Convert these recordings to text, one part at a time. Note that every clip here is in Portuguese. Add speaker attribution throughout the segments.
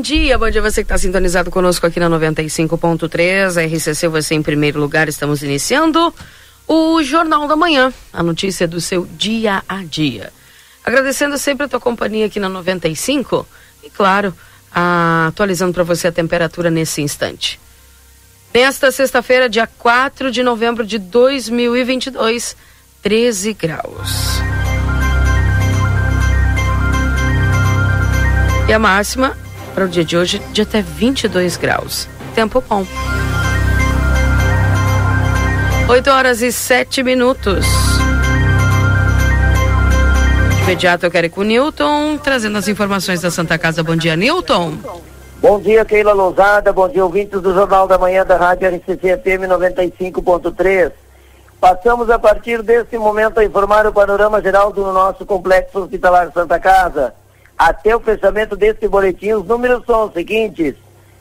Speaker 1: Dia, bom dia você que está sintonizado conosco aqui na 95.3, RCC você em primeiro lugar, estamos iniciando o Jornal da Manhã, a notícia do seu dia a dia. Agradecendo sempre a tua companhia aqui na 95 e claro, a, atualizando para você a temperatura nesse instante. Nesta sexta-feira, dia 4 de novembro de 2022, 13 graus. E a máxima para o dia de hoje de até 22 graus. Tempo bom. 8 horas e 7 minutos. De imediato eu quero ir com o Newton, trazendo as informações da Santa Casa. Bom dia, Newton.
Speaker 2: Bom dia, Keila Lousada. Bom dia, ouvintes do Jornal da Manhã da Rádio RCC FM 95.3. Passamos a partir desse momento a informar o panorama geral do nosso complexo hospitalar Santa Casa. Até o fechamento deste boletim, os números são os seguintes.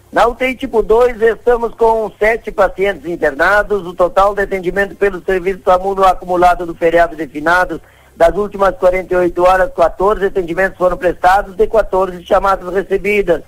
Speaker 2: Na UTI tipo 2, estamos com sete pacientes internados. O total de atendimento pelo serviço SAMU no acumulado do feriado de finados das últimas 48 horas, 14 atendimentos foram prestados de 14 chamadas recebidas,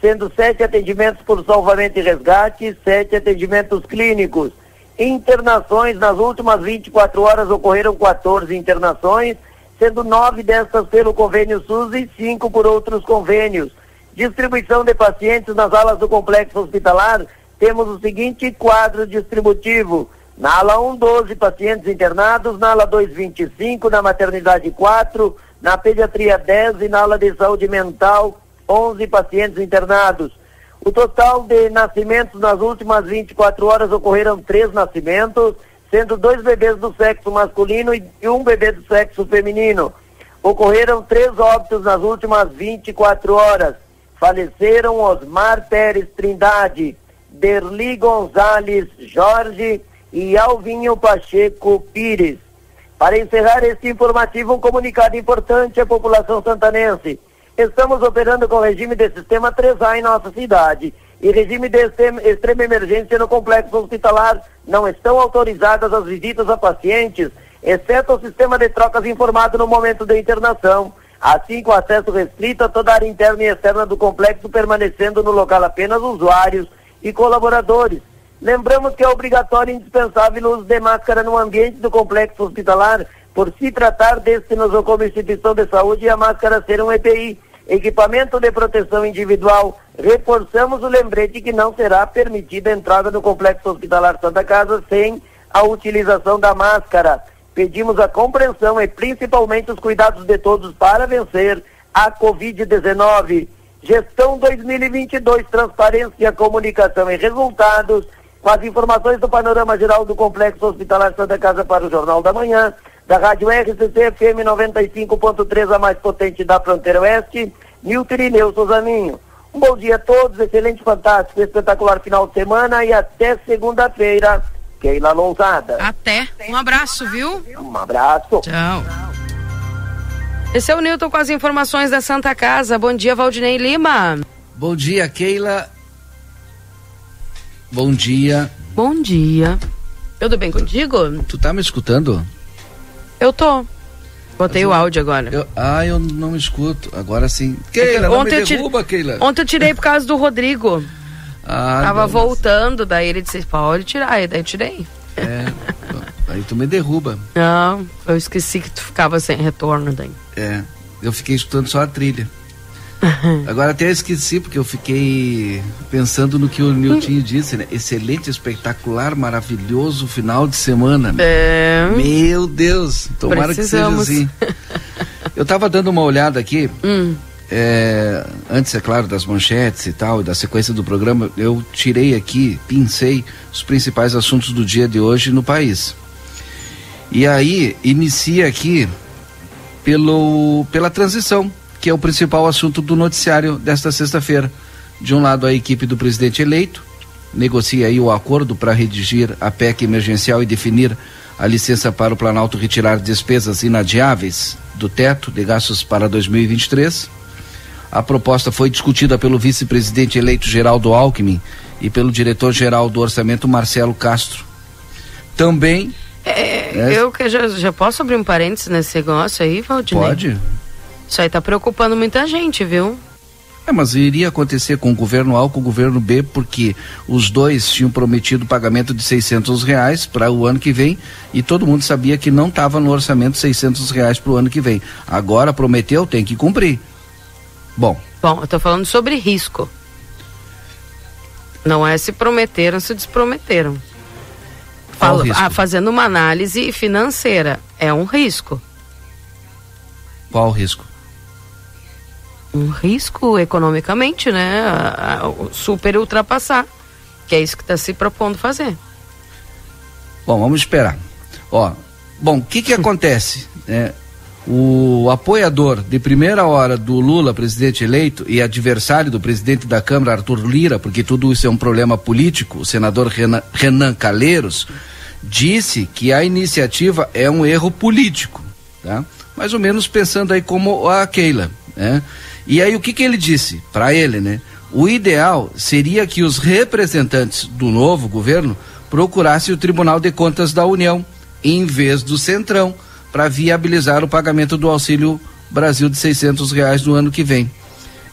Speaker 2: sendo sete atendimentos por salvamento e resgate e sete atendimentos clínicos. Internações, nas últimas 24 horas ocorreram 14 internações sendo nove destas pelo convênio SUS e cinco por outros convênios. Distribuição de pacientes nas alas do complexo hospitalar, temos o seguinte quadro distributivo. Na ala 1, 12 pacientes internados, na ala 2, 25, na maternidade 4, na pediatria 10 e na ala de saúde mental 11 pacientes internados. O total de nascimentos nas últimas 24 horas ocorreram três nascimentos, sendo dois bebês do sexo masculino e um bebê do sexo feminino. Ocorreram três óbitos nas últimas 24 horas. Faleceram Osmar Pérez Trindade, Derli Gonzalez Jorge e Alvinho Pacheco Pires. Para encerrar este informativo, um comunicado importante à população santanense. Estamos operando com regime de sistema 3A em nossa cidade e regime de extrema emergência no complexo hospitalar não estão autorizadas as visitas a pacientes, exceto o sistema de trocas informado no momento da internação, assim com acesso restrito a toda a área interna e externa do complexo, permanecendo no local apenas usuários e colaboradores. Lembramos que é obrigatório e indispensável o uso de máscara no ambiente do complexo hospitalar, por se tratar deste nosocomio instituição de saúde e a máscara ser um EPI equipamento de proteção individual, reforçamos o lembrete que não será permitida a entrada no Complexo Hospitalar Santa Casa sem a utilização da máscara. Pedimos a compreensão e principalmente os cuidados de todos para vencer a Covid-19. Gestão 2022, transparência, comunicação e resultados. Com as informações do panorama geral do Complexo Hospitalar Santa Casa para o Jornal da Manhã da Rádio RCC FM 95.3, a mais potente da fronteira oeste, Nilton Irineu Souzaninho. Um bom dia a todos, excelente, fantástico, espetacular final de semana e até segunda-feira, Keila Lousada.
Speaker 1: Até, um abraço, viu?
Speaker 2: Um abraço.
Speaker 1: Tchau. Esse é o Nilton com as informações da Santa Casa. Bom dia, Valdinei Lima.
Speaker 3: Bom dia, Keila. Bom dia.
Speaker 1: Bom dia. Tudo bem contigo?
Speaker 3: Tu tá me escutando?
Speaker 1: Eu tô. Botei eu, o áudio agora.
Speaker 3: Eu, ah, eu não escuto. Agora sim. Keila,
Speaker 1: ontem
Speaker 3: não me derruba,
Speaker 1: tirei,
Speaker 3: Keila.
Speaker 1: Ontem eu tirei por causa do Rodrigo. Ah, Tava não, voltando, mas... daí ele disse, pode tirar, e daí eu tirei.
Speaker 3: É, aí tu me derruba.
Speaker 1: Não, eu esqueci que tu ficava sem retorno daí.
Speaker 3: É, eu fiquei escutando só a trilha. Agora até esqueci, porque eu fiquei pensando no que o Nilton disse, né? Excelente, espetacular, maravilhoso final de semana.
Speaker 1: É...
Speaker 3: Meu Deus, tomara Precisamos. que seja assim. Eu estava dando uma olhada aqui
Speaker 1: hum.
Speaker 3: é, antes, é claro, das manchetes e tal, da sequência do programa, eu tirei aqui, pincei os principais assuntos do dia de hoje no país. E aí, inicia aqui pelo, pela transição, que é o principal assunto do noticiário desta sexta-feira. De um lado, a equipe do presidente eleito negocia aí o acordo para redigir a PEC emergencial e definir a licença para o Planalto retirar despesas inadiáveis do teto de gastos para 2023. A proposta foi discutida pelo vice-presidente eleito Geraldo Alckmin e pelo diretor-geral do orçamento Marcelo Castro. Também.
Speaker 1: É, é, eu que já, já posso abrir um parênteses nesse negócio aí, Valdinei?
Speaker 3: Pode.
Speaker 1: Isso aí tá preocupando muita gente, viu?
Speaker 3: É, mas iria acontecer com o governo A ou com o governo B, porque os dois tinham prometido pagamento de 600 reais para o ano que vem e todo mundo sabia que não estava no orçamento 600 reais para o ano que vem. Agora prometeu, tem que cumprir. Bom.
Speaker 1: Bom, eu estou falando sobre risco. Não é se prometeram, se desprometeram. Falo, ah, fazendo uma análise financeira, é um risco.
Speaker 3: Qual o risco?
Speaker 1: Um risco economicamente, né? A, a, super ultrapassar. Que é isso que está se propondo fazer.
Speaker 3: Bom, vamos esperar. Ó, bom, o que que acontece? É, o apoiador de primeira hora do Lula, presidente eleito, e adversário do presidente da Câmara, Arthur Lira, porque tudo isso é um problema político, o senador Renan, Renan Calheiros, disse que a iniciativa é um erro político, tá? Mais ou menos pensando aí como a Keila, né? E aí o que que ele disse? Para ele, né? O ideal seria que os representantes do novo governo procurassem o Tribunal de Contas da União, em vez do Centrão, para viabilizar o pagamento do Auxílio Brasil de 600 reais no ano que vem.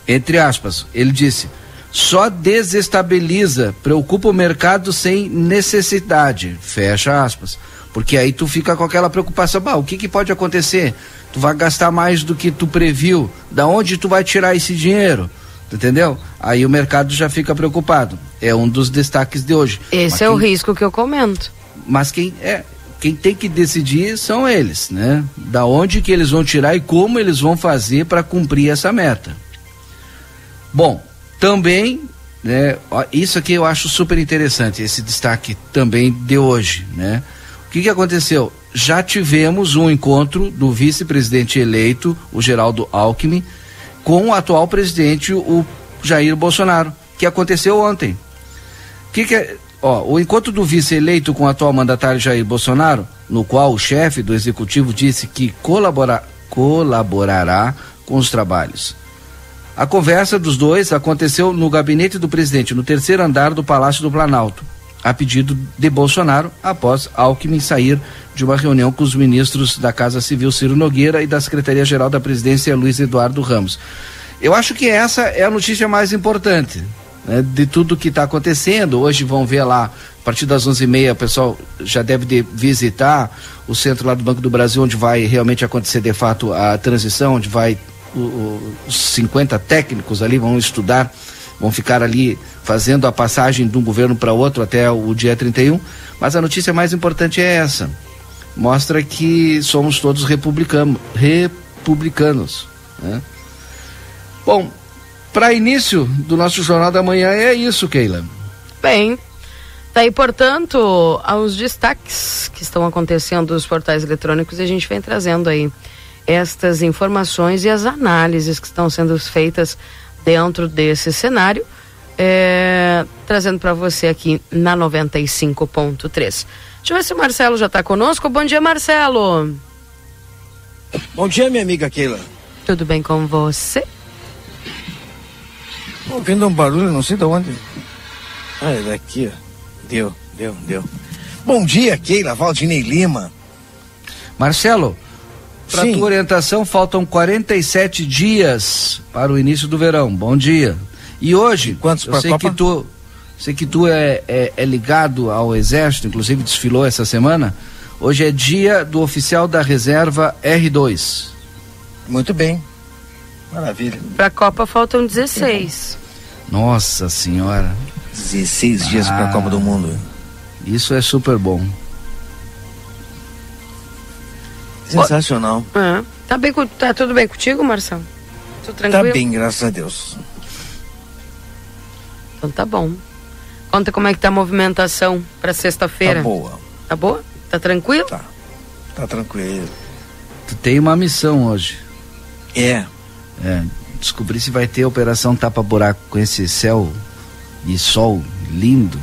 Speaker 3: Entre aspas, ele disse: só desestabiliza, preocupa o mercado sem necessidade. Fecha aspas. Porque aí tu fica com aquela preocupação, bah, o que, que pode acontecer? Tu vai gastar mais do que tu previu. Da onde tu vai tirar esse dinheiro? Entendeu? Aí o mercado já fica preocupado. É um dos destaques de hoje.
Speaker 1: Esse mas é quem... o risco que eu comento.
Speaker 3: Mas quem é, quem tem que decidir são eles, né? Da onde que eles vão tirar e como eles vão fazer para cumprir essa meta. Bom, também, né, isso aqui eu acho super interessante, esse destaque também de hoje, né? O que que aconteceu? Já tivemos um encontro do vice-presidente eleito, o Geraldo Alckmin, com o atual presidente, o Jair Bolsonaro, que aconteceu ontem. O que que é, Ó, o encontro do vice eleito com o atual mandatário Jair Bolsonaro, no qual o chefe do executivo disse que colabora, colaborará com os trabalhos. A conversa dos dois aconteceu no gabinete do presidente, no terceiro andar do Palácio do Planalto, a pedido de Bolsonaro, após Alckmin sair de uma reunião com os ministros da Casa Civil Ciro Nogueira e da Secretaria-Geral da Presidência Luiz Eduardo Ramos. Eu acho que essa é a notícia mais importante né, de tudo que está acontecendo. Hoje vão ver lá, a partir das 11h30, o pessoal já deve de visitar o centro lá do Banco do Brasil, onde vai realmente acontecer de fato a transição, onde vai o, o, os 50 técnicos ali vão estudar, vão ficar ali fazendo a passagem de um governo para outro até o dia 31. Mas a notícia mais importante é essa. Mostra que somos todos republicano, republicanos. Né? Bom, para início do nosso Jornal da Manhã é isso, Keila.
Speaker 1: Bem, tá aí, portanto, aos destaques que estão acontecendo nos portais eletrônicos a gente vem trazendo aí estas informações e as análises que estão sendo feitas dentro desse cenário, é, trazendo para você aqui na 95.3. Deixa eu ver se o Marcelo já está conosco. Bom dia, Marcelo.
Speaker 4: Bom dia, minha amiga Keila.
Speaker 1: Tudo bem com você?
Speaker 4: ouvindo um barulho, não sei de onde. Ah, é daqui, ó. Deu, deu, deu. Bom dia, Keila, Valdinei Lima.
Speaker 3: Marcelo, para tua orientação, faltam 47 dias para o início do verão. Bom dia. E hoje,
Speaker 4: Quantos
Speaker 3: eu sei
Speaker 4: Copa?
Speaker 3: que tu, sei que tu é, é, é ligado ao Exército, inclusive desfilou essa semana. Hoje é dia do oficial da reserva R2.
Speaker 4: Muito bem. Maravilha.
Speaker 1: Para a Copa faltam 16.
Speaker 3: Nossa senhora.
Speaker 4: 16 dias para a Copa do Mundo.
Speaker 3: Isso é super bom.
Speaker 4: Sensacional.
Speaker 1: É. Tá, bem, tá tudo bem contigo, Marcelo? Tudo tranquilo?
Speaker 4: Tá bem, graças a Deus.
Speaker 1: Então tá bom. Conta como é que tá a movimentação para sexta-feira.
Speaker 4: Tá boa.
Speaker 1: Tá boa? Tá tranquilo?
Speaker 4: Tá. Tá tranquilo.
Speaker 3: Tu tem uma missão hoje.
Speaker 4: É.
Speaker 3: É, descobrir se vai ter operação tapa-buraco com esse céu e sol lindo.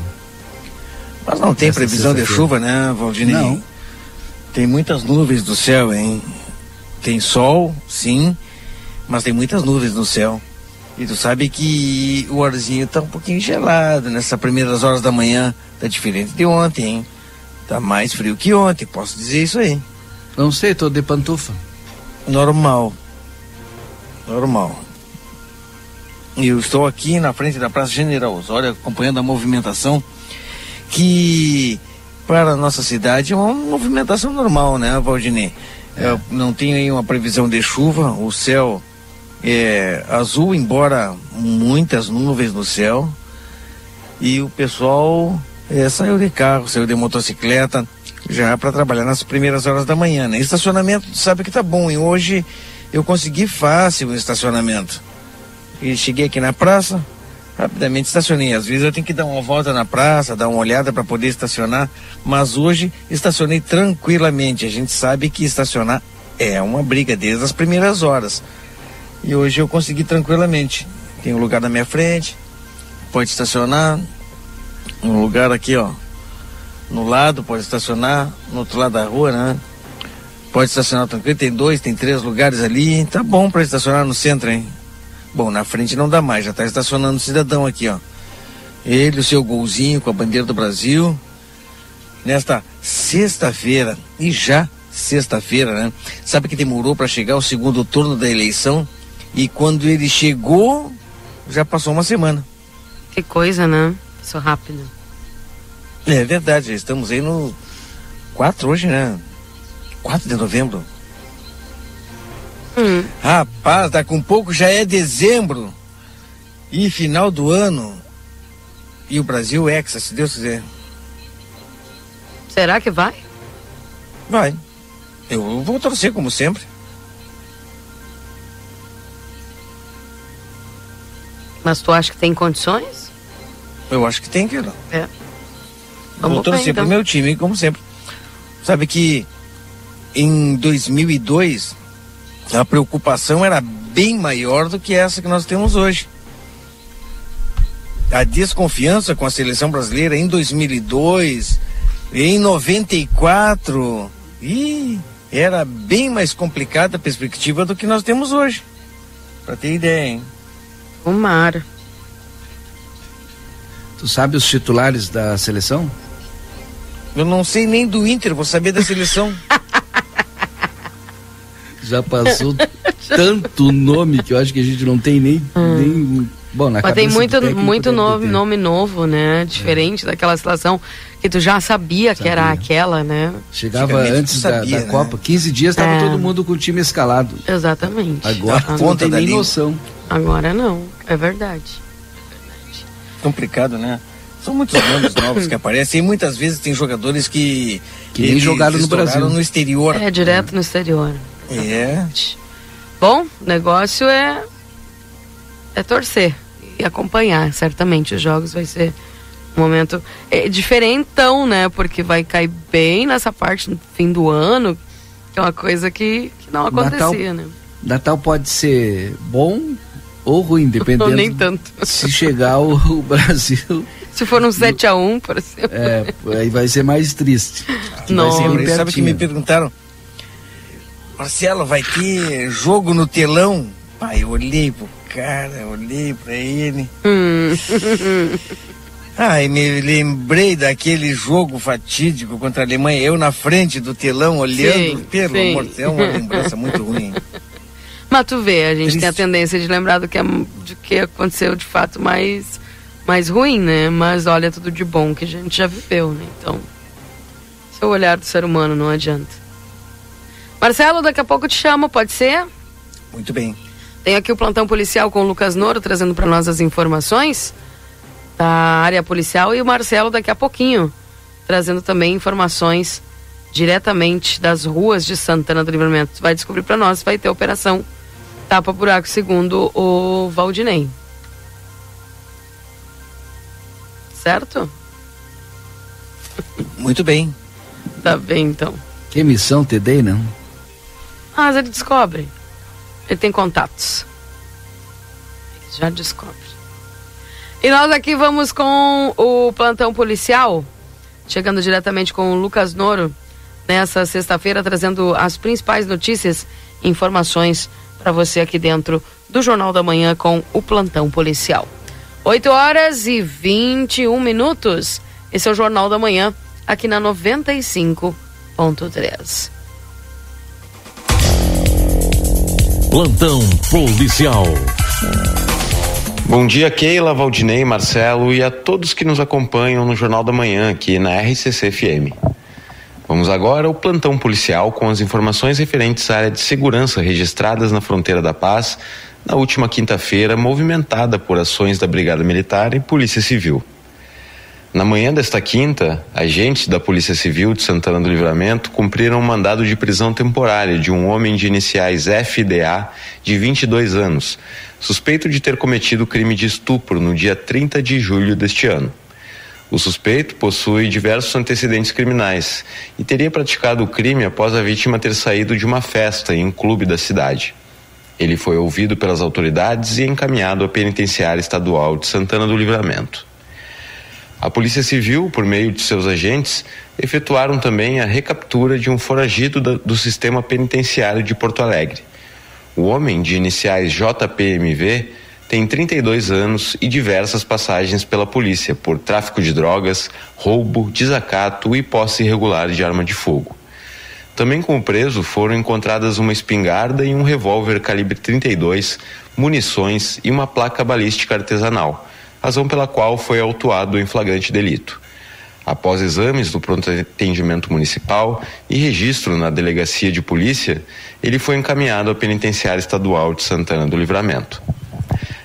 Speaker 4: Mas não tem previsão de chuva, né, Valdinei?
Speaker 3: Não.
Speaker 4: Tem muitas nuvens do céu, hein? Tem sol, sim, mas tem muitas nuvens no céu. E tu sabe que o arzinho tá um pouquinho gelado nessas primeiras horas da manhã. Tá diferente de ontem, hein? Tá mais frio que ontem, posso dizer isso aí.
Speaker 3: Não sei, tô de pantufa.
Speaker 4: Normal. Normal. E eu estou aqui na frente da Praça General Osório, acompanhando a movimentação que para a nossa cidade é uma movimentação normal, né, Valdinei?
Speaker 3: É.
Speaker 4: Eu não tenho aí uma previsão de chuva, o céu é azul, embora muitas nuvens no céu. E o pessoal é, saiu de carro, saiu de motocicleta, já para trabalhar nas primeiras horas da manhã, né? Estacionamento, sabe que tá bom, e hoje eu consegui fácil o estacionamento. E cheguei aqui na praça, rapidamente estacionei. Às vezes eu tenho que dar uma volta na praça, dar uma olhada para poder estacionar, mas hoje estacionei tranquilamente. A gente sabe que estacionar é uma briga desde as primeiras horas. E hoje eu consegui tranquilamente. Tem um lugar na minha frente, pode estacionar. Um lugar aqui, ó, no lado, pode estacionar, no outro lado da rua, né? Pode estacionar tranquilo, tem dois, tem três lugares ali, tá bom para estacionar no centro, hein? Bom, na frente não dá mais, já tá estacionando o cidadão aqui, ó. Ele, o seu golzinho com a bandeira do Brasil. Nesta sexta-feira, e já sexta-feira, né? Sabe que demorou para chegar o segundo turno da eleição? E quando ele chegou, já passou uma semana.
Speaker 1: Que coisa, né? Isso rápido.
Speaker 4: É verdade, estamos aí no 4 hoje, né? 4 de novembro.
Speaker 1: Hum.
Speaker 4: Rapaz, daqui um pouco já é dezembro. E final do ano. E o Brasil é hexa, se Deus quiser.
Speaker 1: Será que vai?
Speaker 4: Vai. Eu vou torcer como sempre.
Speaker 1: Mas tu acha que tem condições?
Speaker 4: Eu acho que tem que. Não.
Speaker 1: É. Vamos
Speaker 4: torcer
Speaker 1: bem, então.
Speaker 4: pro meu time, como sempre. Sabe que em 2002 a preocupação era bem maior do que essa que nós temos hoje. A desconfiança com a seleção brasileira em 2002, em 94, e era bem mais complicada a perspectiva do que nós temos hoje. Pra ter ideia, hein?
Speaker 1: Tomara.
Speaker 3: Tu sabe os titulares da seleção?
Speaker 4: Eu não sei nem do Inter, vou saber da seleção.
Speaker 3: Já passou tanto nome que eu acho que a gente não tem nem. nem bom, na
Speaker 1: Hum. Mas tem muito,
Speaker 3: técnico
Speaker 1: muito nome, nome novo, né? Diferente daquela situação que tu já sabia, que era
Speaker 3: Sabia.
Speaker 1: aquela, né?
Speaker 3: Chegava antes
Speaker 4: tu
Speaker 3: da,
Speaker 4: sabia,
Speaker 3: da
Speaker 4: né?
Speaker 3: Copa, 15 dias estava
Speaker 1: É.
Speaker 3: todo mundo com o time escalado.
Speaker 1: Exatamente.
Speaker 3: Agora
Speaker 4: A
Speaker 3: tu não tem
Speaker 4: da
Speaker 3: nem noção.
Speaker 1: Agora não, é verdade.
Speaker 4: complicado, né? São muitos nomes novos que aparecem e muitas vezes tem jogadores que
Speaker 3: Que nem
Speaker 4: eles
Speaker 3: jogaram no Brasil.
Speaker 4: no exterior.
Speaker 1: É direto no exterior.
Speaker 4: É.
Speaker 1: Bom, o negócio é é torcer e acompanhar, certamente os jogos vai ser um momento é, diferentão, né? Porque vai cair bem nessa parte no fim do ano, que é uma coisa que, que não
Speaker 3: Natal-
Speaker 1: acontecia, né?
Speaker 3: Natal pode ser bom ou ruim,
Speaker 1: Ou
Speaker 3: dependendo
Speaker 1: nem tanto.
Speaker 3: se chegar o, o Brasil.
Speaker 1: Se for um 7 a 1 por exemplo.
Speaker 3: É, aí vai ser mais triste. Que vai ser
Speaker 1: Não.
Speaker 4: Sabe que me perguntaram, Marcelo, vai ter jogo no telão? Pai, eu olhei pro cara, olhei pra ele.
Speaker 1: Hum.
Speaker 4: Ai, me lembrei daquele jogo fatídico contra a Alemanha, eu na frente do telão olhando,
Speaker 1: Sim,
Speaker 4: pelo
Speaker 1: sim.
Speaker 4: amor de Deus, é uma lembrança muito ruim.
Speaker 1: Mas tu vê, a gente tem a tendência de lembrar do que, é, do que aconteceu de fato mais, mais ruim, né? Mas olha tudo de bom que a gente já viveu, né? Então, é o olhar do ser humano, não adianta. Marcelo, daqui a pouco eu te chamo, pode ser?
Speaker 4: Muito bem.
Speaker 1: Tem aqui o plantão policial com o Lucas Noro trazendo para nós as informações da área policial e o Marcelo daqui a pouquinho trazendo também informações diretamente das ruas de Santana do Livramento. Vai descobrir para nós, vai ter operação Tapa buraco, segundo o Valdinei. Certo?
Speaker 4: Muito bem.
Speaker 1: Tá bem, então.
Speaker 3: Que missão te dei, não?
Speaker 1: Ah, mas ele descobre. Ele tem contatos. Ele já descobre. E nós aqui vamos com o plantão policial, chegando diretamente com o Lucas Noro, nessa sexta-feira, trazendo as principais notícias e informações para você aqui dentro do Jornal da Manhã com o plantão policial. 8 horas e 21 minutos. Esse é o Jornal da Manhã, aqui na 95.3.
Speaker 5: Plantão policial.
Speaker 6: Bom dia, Keila, Valdinei, Marcelo e a todos que nos acompanham no Jornal da Manhã aqui na RCC FM. Vamos agora ao plantão policial com as informações referentes à área de segurança registradas na fronteira da paz na última quinta-feira, movimentada por ações da Brigada Militar e Polícia Civil. Na manhã desta quinta, agentes da Polícia Civil de Santana do Livramento cumpriram um mandado de prisão temporária de um homem de iniciais FDA de 22 anos, suspeito de ter cometido crime de estupro no dia 30 de julho deste ano. O suspeito possui diversos antecedentes criminais e teria praticado o crime após a vítima ter saído de uma festa em um clube da cidade. Ele foi ouvido pelas autoridades e encaminhado à penitenciária estadual de Santana do Livramento. A Polícia Civil, por meio de seus agentes, efetuaram também a recaptura de um foragido do sistema penitenciário de Porto Alegre. O homem, de iniciais JPMV, tem 32 anos e diversas passagens pela polícia por tráfico de drogas, roubo, desacato e posse irregular de arma de fogo. Também com o preso foram encontradas uma espingarda e um revólver calibre 32, munições e uma placa balística artesanal razão pela qual foi autuado em flagrante delito. Após exames do pronto atendimento municipal e registro na delegacia de polícia, ele foi encaminhado à penitenciária estadual de Santana do Livramento.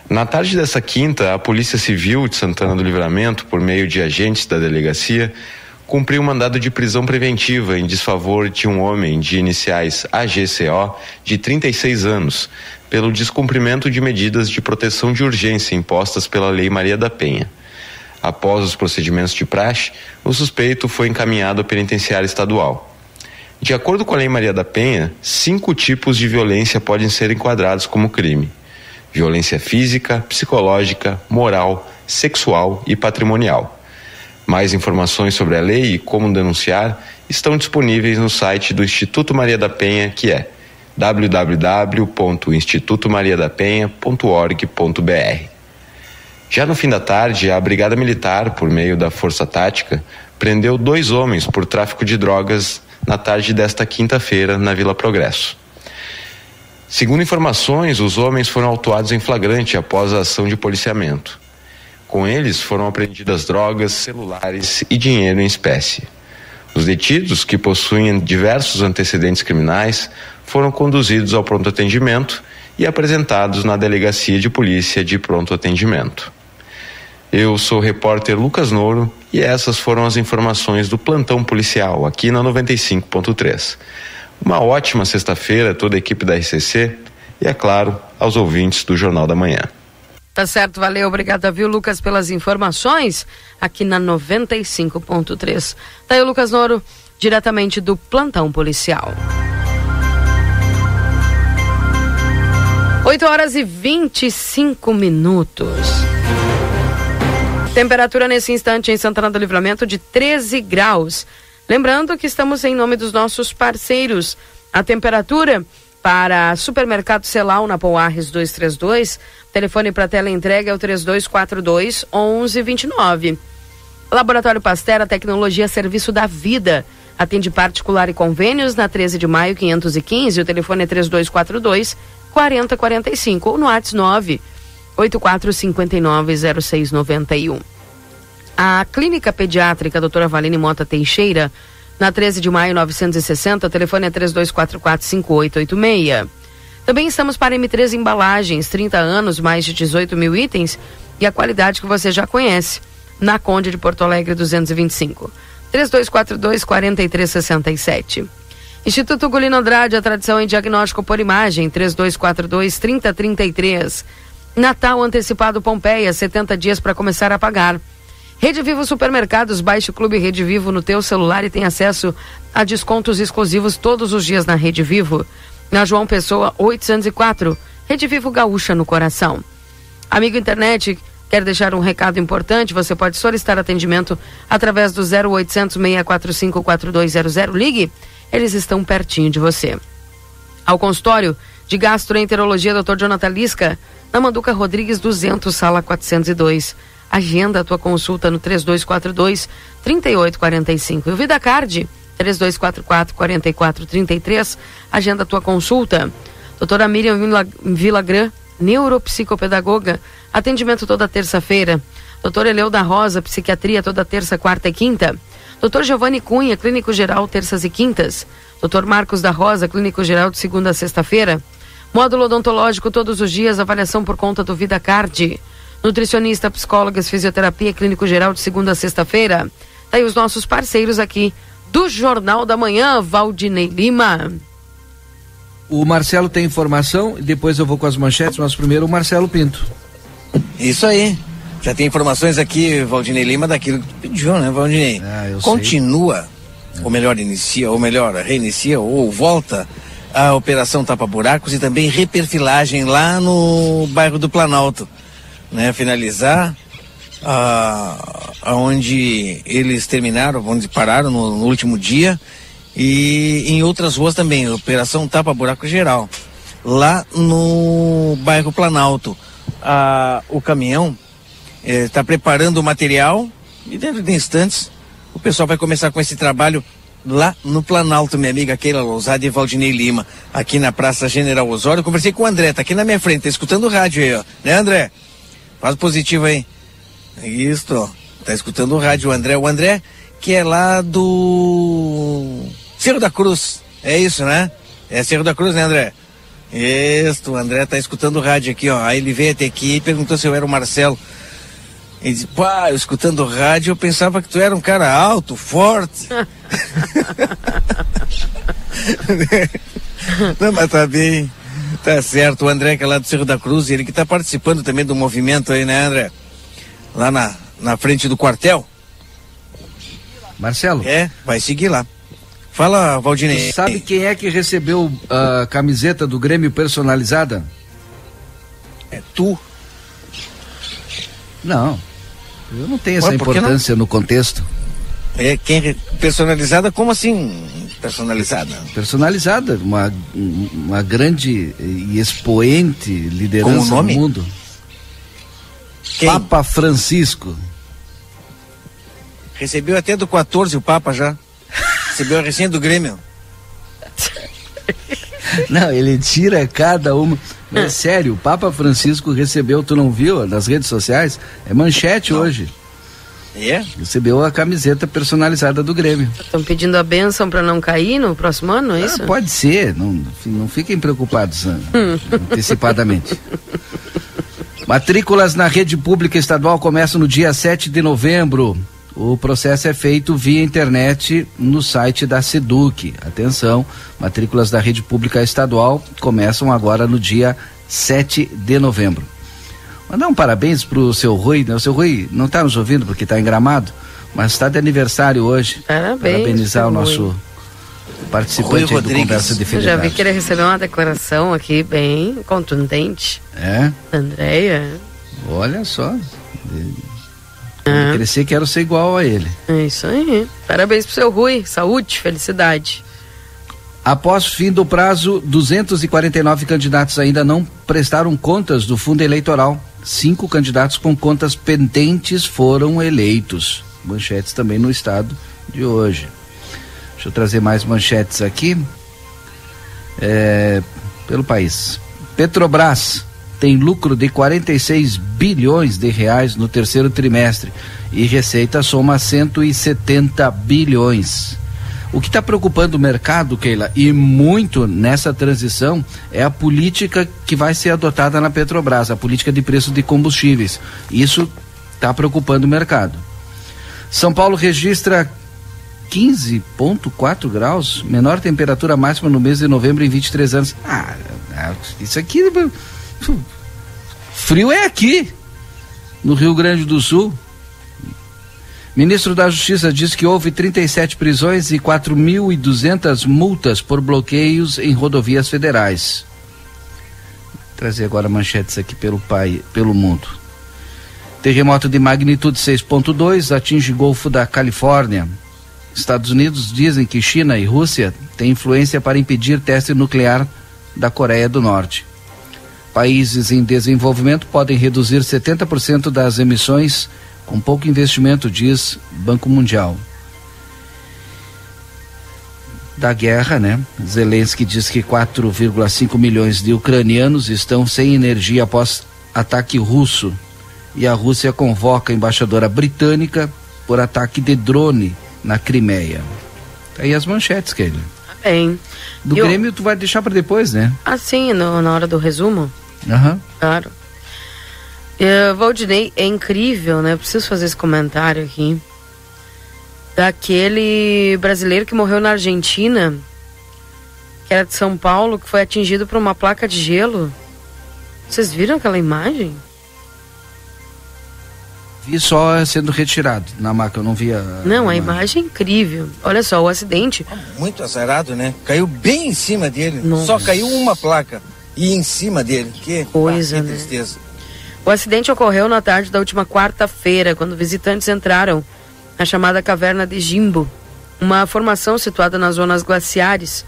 Speaker 6: Na tarde dessa quinta, a Polícia Civil de Santana do Livramento, por meio de agentes da delegacia, cumpriu um mandado de prisão preventiva em desfavor de um homem de iniciais AGCO de 36 anos, pelo descumprimento de medidas de proteção de urgência impostas pela Lei Maria da Penha. Após os procedimentos de praxe, o suspeito foi encaminhado à penitenciária estadual. De acordo com a Lei Maria da Penha, cinco tipos de violência podem ser enquadrados como crime: violência física, psicológica, moral, sexual e patrimonial. Mais informações sobre a lei e como denunciar estão disponíveis no site do Instituto Maria da Penha, que é www.institutomariadapenha.org.br. Já no fim da tarde, a Brigada Militar, por meio da Força Tática, prendeu dois homens por tráfico de drogas na tarde desta quinta-feira na Vila Progresso. Segundo informações, os homens foram autuados em flagrante após a ação de policiamento. Com eles foram apreendidas drogas, celulares e dinheiro em espécie. Os detidos, que possuem diversos antecedentes criminais, foram conduzidos ao pronto atendimento e apresentados na delegacia de polícia de pronto atendimento. Eu sou o repórter Lucas Nouro e essas foram as informações do plantão policial aqui na 95.3. Uma ótima sexta-feira a toda a equipe da RCC e, é claro, aos ouvintes do Jornal da Manhã.
Speaker 1: Tá certo, valeu, obrigada, viu, Lucas, pelas informações aqui na 95.3. Tá aí o Lucas Noro, diretamente do plantão policial. 8 horas e 25 minutos. Temperatura nesse instante em Santana do Livramento de 13 graus. Lembrando que estamos em nome dos nossos parceiros. A temperatura para Supermercado Celal na Pouarres 232. Telefone para tela entrega é o 3242 1129. Laboratório Pastera Tecnologia Serviço da Vida. Atende particular e convênios na 13 de maio 515. O telefone é 3242 4045 ou no WhatsApp 9 84590691. A Clínica Pediátrica Doutora Valine Mota Teixeira na 13 de maio 960, o telefone é 32445886. Também estamos para M3 Embalagens, 30 anos, mais de 18 mil itens e a qualidade que você já conhece. Na Conde de Porto Alegre 225. 3242 4367. Instituto Gulino Andrade, a tradição em diagnóstico por imagem, 3242-3033. Natal antecipado Pompeia, 70 dias para começar a pagar. Rede Vivo Supermercados, baixe o Clube Rede Vivo no teu celular e tem acesso a descontos exclusivos todos os dias na Rede Vivo. Na João Pessoa, 804. Rede Vivo Gaúcha no coração. Amigo internet, quer deixar um recado importante? Você pode solicitar atendimento através do 0800 645 4200. Ligue eles estão pertinho de você. Ao consultório de gastroenterologia Dr. Jonathan Lisca, na Manduca Rodrigues 200, sala 402. Agenda a tua consulta no 3242 3845. E o Vida Card 3244 4433. Agenda a tua consulta. Doutora Miriam Vilagran, neuropsicopedagoga, atendimento toda terça-feira. Doutora Eleu da Rosa, psiquiatria toda terça, quarta e quinta. Dr. Giovanni Cunha, clínico geral, terças e quintas. Dr. Marcos da Rosa, clínico geral, de segunda a sexta-feira. Módulo odontológico todos os dias, avaliação por conta do Vida Card. Nutricionista, psicólogas, fisioterapia, clínico geral, de segunda a sexta-feira. Tá aí os nossos parceiros aqui do Jornal da Manhã, Valdinei Lima.
Speaker 3: O Marcelo tem informação, depois eu vou com as manchetes, mas primeiro o Marcelo Pinto.
Speaker 4: Isso aí. Já tem informações aqui, Valdinei Lima, daquilo que pediu, né, Valdinei? Ah, Continua, sei. ou melhor, inicia, ou melhor, reinicia, ou volta a Operação Tapa Buracos e também reperfilagem lá no bairro do Planalto. Né, finalizar a, aonde eles terminaram, onde pararam no, no último dia e em outras ruas também, Operação Tapa Buraco Geral. Lá no bairro Planalto, a, o caminhão está é, preparando o material e dentro de instantes o pessoal vai começar com esse trabalho lá no Planalto, minha amiga Keila Lousada e Valdinei Lima, aqui na Praça General Osório. conversei com o André, tá aqui na minha frente, tá escutando o rádio aí, ó. Né, André? Faz positivo aí. Isso, ó. Tá escutando o rádio, o André. O André, que é lá do Cerro da Cruz. É isso, né? É Cerro da Cruz, né, André? Isso, o André tá escutando o rádio aqui, ó. Aí ele veio até aqui e perguntou se eu era o Marcelo. Ele disse, pá, eu escutando o rádio, eu pensava que tu era um cara alto, forte. Não, mas tá bem. Tá certo, o André que é lá do Cerro da Cruz, ele que tá participando também do movimento aí, né, André? Lá na, na frente do quartel.
Speaker 3: Marcelo?
Speaker 4: É, vai seguir lá. Fala, Valdinei.
Speaker 3: sabe quem é que recebeu a camiseta do Grêmio personalizada?
Speaker 4: É tu.
Speaker 3: Não. Eu não tenho essa Ué, importância no contexto.
Speaker 4: É, quem personalizada, como assim personalizada?
Speaker 3: Personalizada, uma, uma grande e expoente liderança no mundo. Quem? Papa Francisco.
Speaker 4: Recebeu até do 14 o Papa já. Recebeu a recém do Grêmio.
Speaker 3: Não, ele tira cada uma. É sério, o Papa Francisco recebeu, tu não viu nas redes sociais? É manchete não. hoje.
Speaker 4: É?
Speaker 3: Recebeu a camiseta personalizada do Grêmio.
Speaker 1: Estão pedindo a benção para não cair no próximo ano, é isso?
Speaker 3: Ah, pode ser, não, não fiquem preocupados antecipadamente. Matrículas na rede pública estadual começam no dia 7 de novembro. O processo é feito via internet no site da Seduc. Atenção, matrículas da rede pública estadual começam agora no dia 7 de novembro. Mandar um parabéns pro seu Rui, né? O seu Rui não está nos ouvindo porque está em gramado, mas está de aniversário hoje.
Speaker 1: Parabéns.
Speaker 3: Parabenizar o nosso participante do Conversa de Fidelidade. Eu
Speaker 1: já vi que ele recebeu uma declaração aqui bem contundente.
Speaker 3: É?
Speaker 1: Andréia.
Speaker 3: Olha só. É. crescer, quero ser igual a ele.
Speaker 1: É isso aí. Parabéns pro seu Rui. Saúde, felicidade.
Speaker 3: Após fim do prazo, 249 candidatos ainda não prestaram contas do fundo eleitoral. Cinco candidatos com contas pendentes foram eleitos. Manchetes também no estado de hoje. Deixa eu trazer mais manchetes aqui. É, pelo país. Petrobras tem lucro de 46 bilhões de reais no terceiro trimestre e receita soma 170 bilhões. O que está preocupando o mercado, Keila, e muito nessa transição, é a política que vai ser adotada na Petrobras, a política de preço de combustíveis. Isso está preocupando o mercado. São Paulo registra 15,4 graus, menor temperatura máxima no mês de novembro em 23 anos. Ah, ah isso aqui. Frio é aqui, no Rio Grande do Sul. Ministro da Justiça diz que houve 37 prisões e 4.200 multas por bloqueios em rodovias federais. Vou trazer agora manchetes aqui pelo pai, pelo mundo. Terremoto de magnitude 6.2 atinge Golfo da Califórnia. Estados Unidos dizem que China e Rússia têm influência para impedir teste nuclear da Coreia do Norte. Países em desenvolvimento podem reduzir 70% das emissões com pouco investimento, diz Banco Mundial. Da guerra, né? Zelensky diz que 4,5 milhões de ucranianos estão sem energia após ataque russo e a Rússia convoca a embaixadora britânica por ataque de drone na Crimeia. Tá aí as manchetes.
Speaker 1: Tá bem.
Speaker 3: Do Eu... Grêmio tu vai deixar para depois, né?
Speaker 1: Ah, sim, no, na hora do resumo.
Speaker 3: Aham. Uhum.
Speaker 1: Claro. Uh, Valdinei, é incrível, né? Eu preciso fazer esse comentário aqui. Daquele brasileiro que morreu na Argentina, que era de São Paulo, que foi atingido por uma placa de gelo. Vocês viram aquela imagem?
Speaker 3: Vi só sendo retirado na maca, eu não via.
Speaker 1: Não, a imagem é incrível. Olha só, o acidente.
Speaker 4: Muito azarado, né? Caiu bem em cima dele. Nossa. Só caiu uma placa e em cima dele. Que
Speaker 1: coisa,
Speaker 4: ah,
Speaker 1: que
Speaker 4: né? tristeza.
Speaker 1: O acidente ocorreu na tarde da última quarta-feira, quando visitantes entraram na chamada Caverna de Jimbo, uma formação situada nas zonas glaciares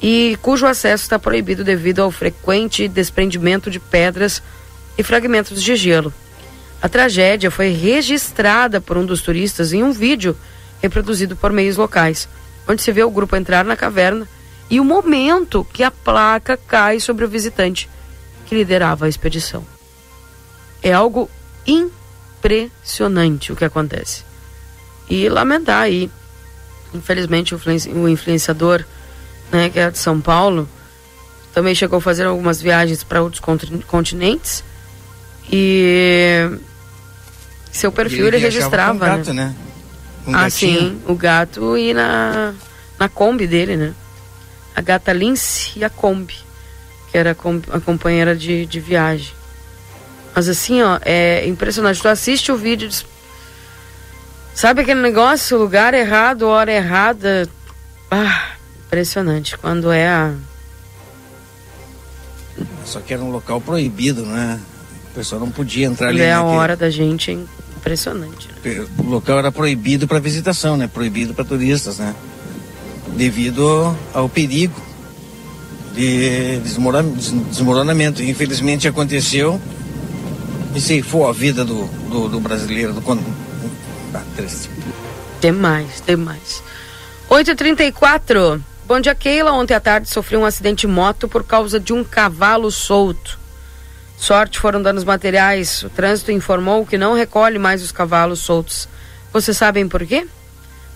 Speaker 1: e cujo acesso está proibido devido ao frequente desprendimento de pedras e fragmentos de gelo. A tragédia foi registrada por um dos turistas em um vídeo reproduzido por meios locais, onde se vê o grupo entrar na caverna e o momento que a placa cai sobre o visitante que liderava a expedição. É algo impressionante o que acontece. E lamentar aí, infelizmente, o influenciador, né, que é de São Paulo, também chegou a fazer algumas viagens para outros continentes e seu perfil ele, ele registrava. Com gato, né? né? Um ah, gatinho. sim, o gato e na, na Kombi dele, né? A gata Lince e a Kombi, que era a, a companheira de, de viagem. Mas assim, ó, é impressionante. Tu assiste o vídeo, diz... sabe aquele negócio, lugar errado, hora errada. Ah, impressionante. Quando é a.
Speaker 4: Só que era um local proibido, né? O pessoal não podia entrar ali.
Speaker 1: É a hora da gente, hein? Impressionante.
Speaker 4: Né? O local era proibido para visitação, né? Proibido para turistas, né? Devido ao perigo de desmoronamento. Infelizmente aconteceu se for a vida do, do, do brasileiro. Do... Ah, triste.
Speaker 1: Demais, demais. 8h34. Bom dia, Keila. Ontem à tarde sofreu um acidente de moto por causa de um cavalo solto. Sorte foram danos materiais. O trânsito informou que não recolhe mais os cavalos soltos. Vocês sabem por quê?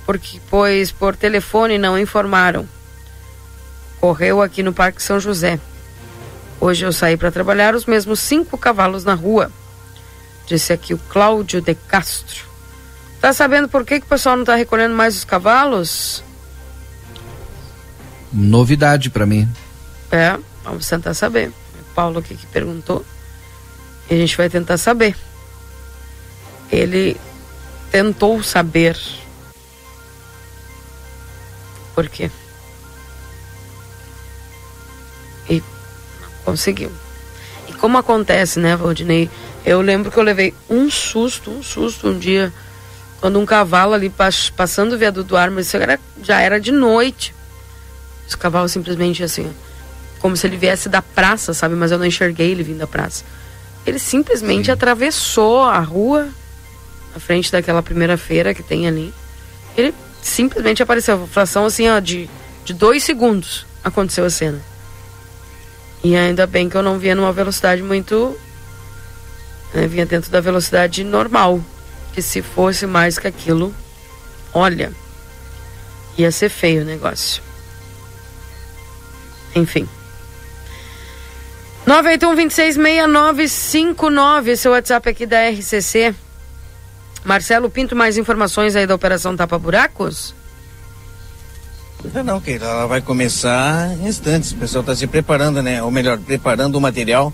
Speaker 1: Porque, pois por telefone não informaram. Correu aqui no Parque São José. Hoje eu saí para trabalhar os mesmos cinco cavalos na rua. Disse aqui o Cláudio de Castro. Tá sabendo por que, que o pessoal não está recolhendo mais os cavalos?
Speaker 3: Novidade para mim.
Speaker 1: É, vamos tentar saber. Paulo aqui que perguntou. E a gente vai tentar saber. Ele tentou saber por quê. E conseguiu. E como acontece, né, Valdinei? Eu lembro que eu levei um susto, um susto um dia, quando um cavalo ali passando o viaduto do ar, mas isso era, já era de noite. Esse cavalo simplesmente assim, como se ele viesse da praça, sabe? Mas eu não enxerguei ele vindo da praça. Ele simplesmente Sim. atravessou a rua na frente daquela primeira feira que tem ali. Ele simplesmente apareceu. Fração assim, ó, de, de dois segundos aconteceu a cena. E ainda bem que eu não vinha numa velocidade muito. Né, vinha dentro da velocidade normal. Que se fosse mais que aquilo, olha, ia ser feio o negócio. Enfim. 981-266959, esse é o WhatsApp aqui da RCC. Marcelo Pinto, mais informações aí da Operação Tapa Buracos?
Speaker 4: Não, que ela vai começar em instantes. O pessoal está se preparando, né? Ou melhor, preparando o material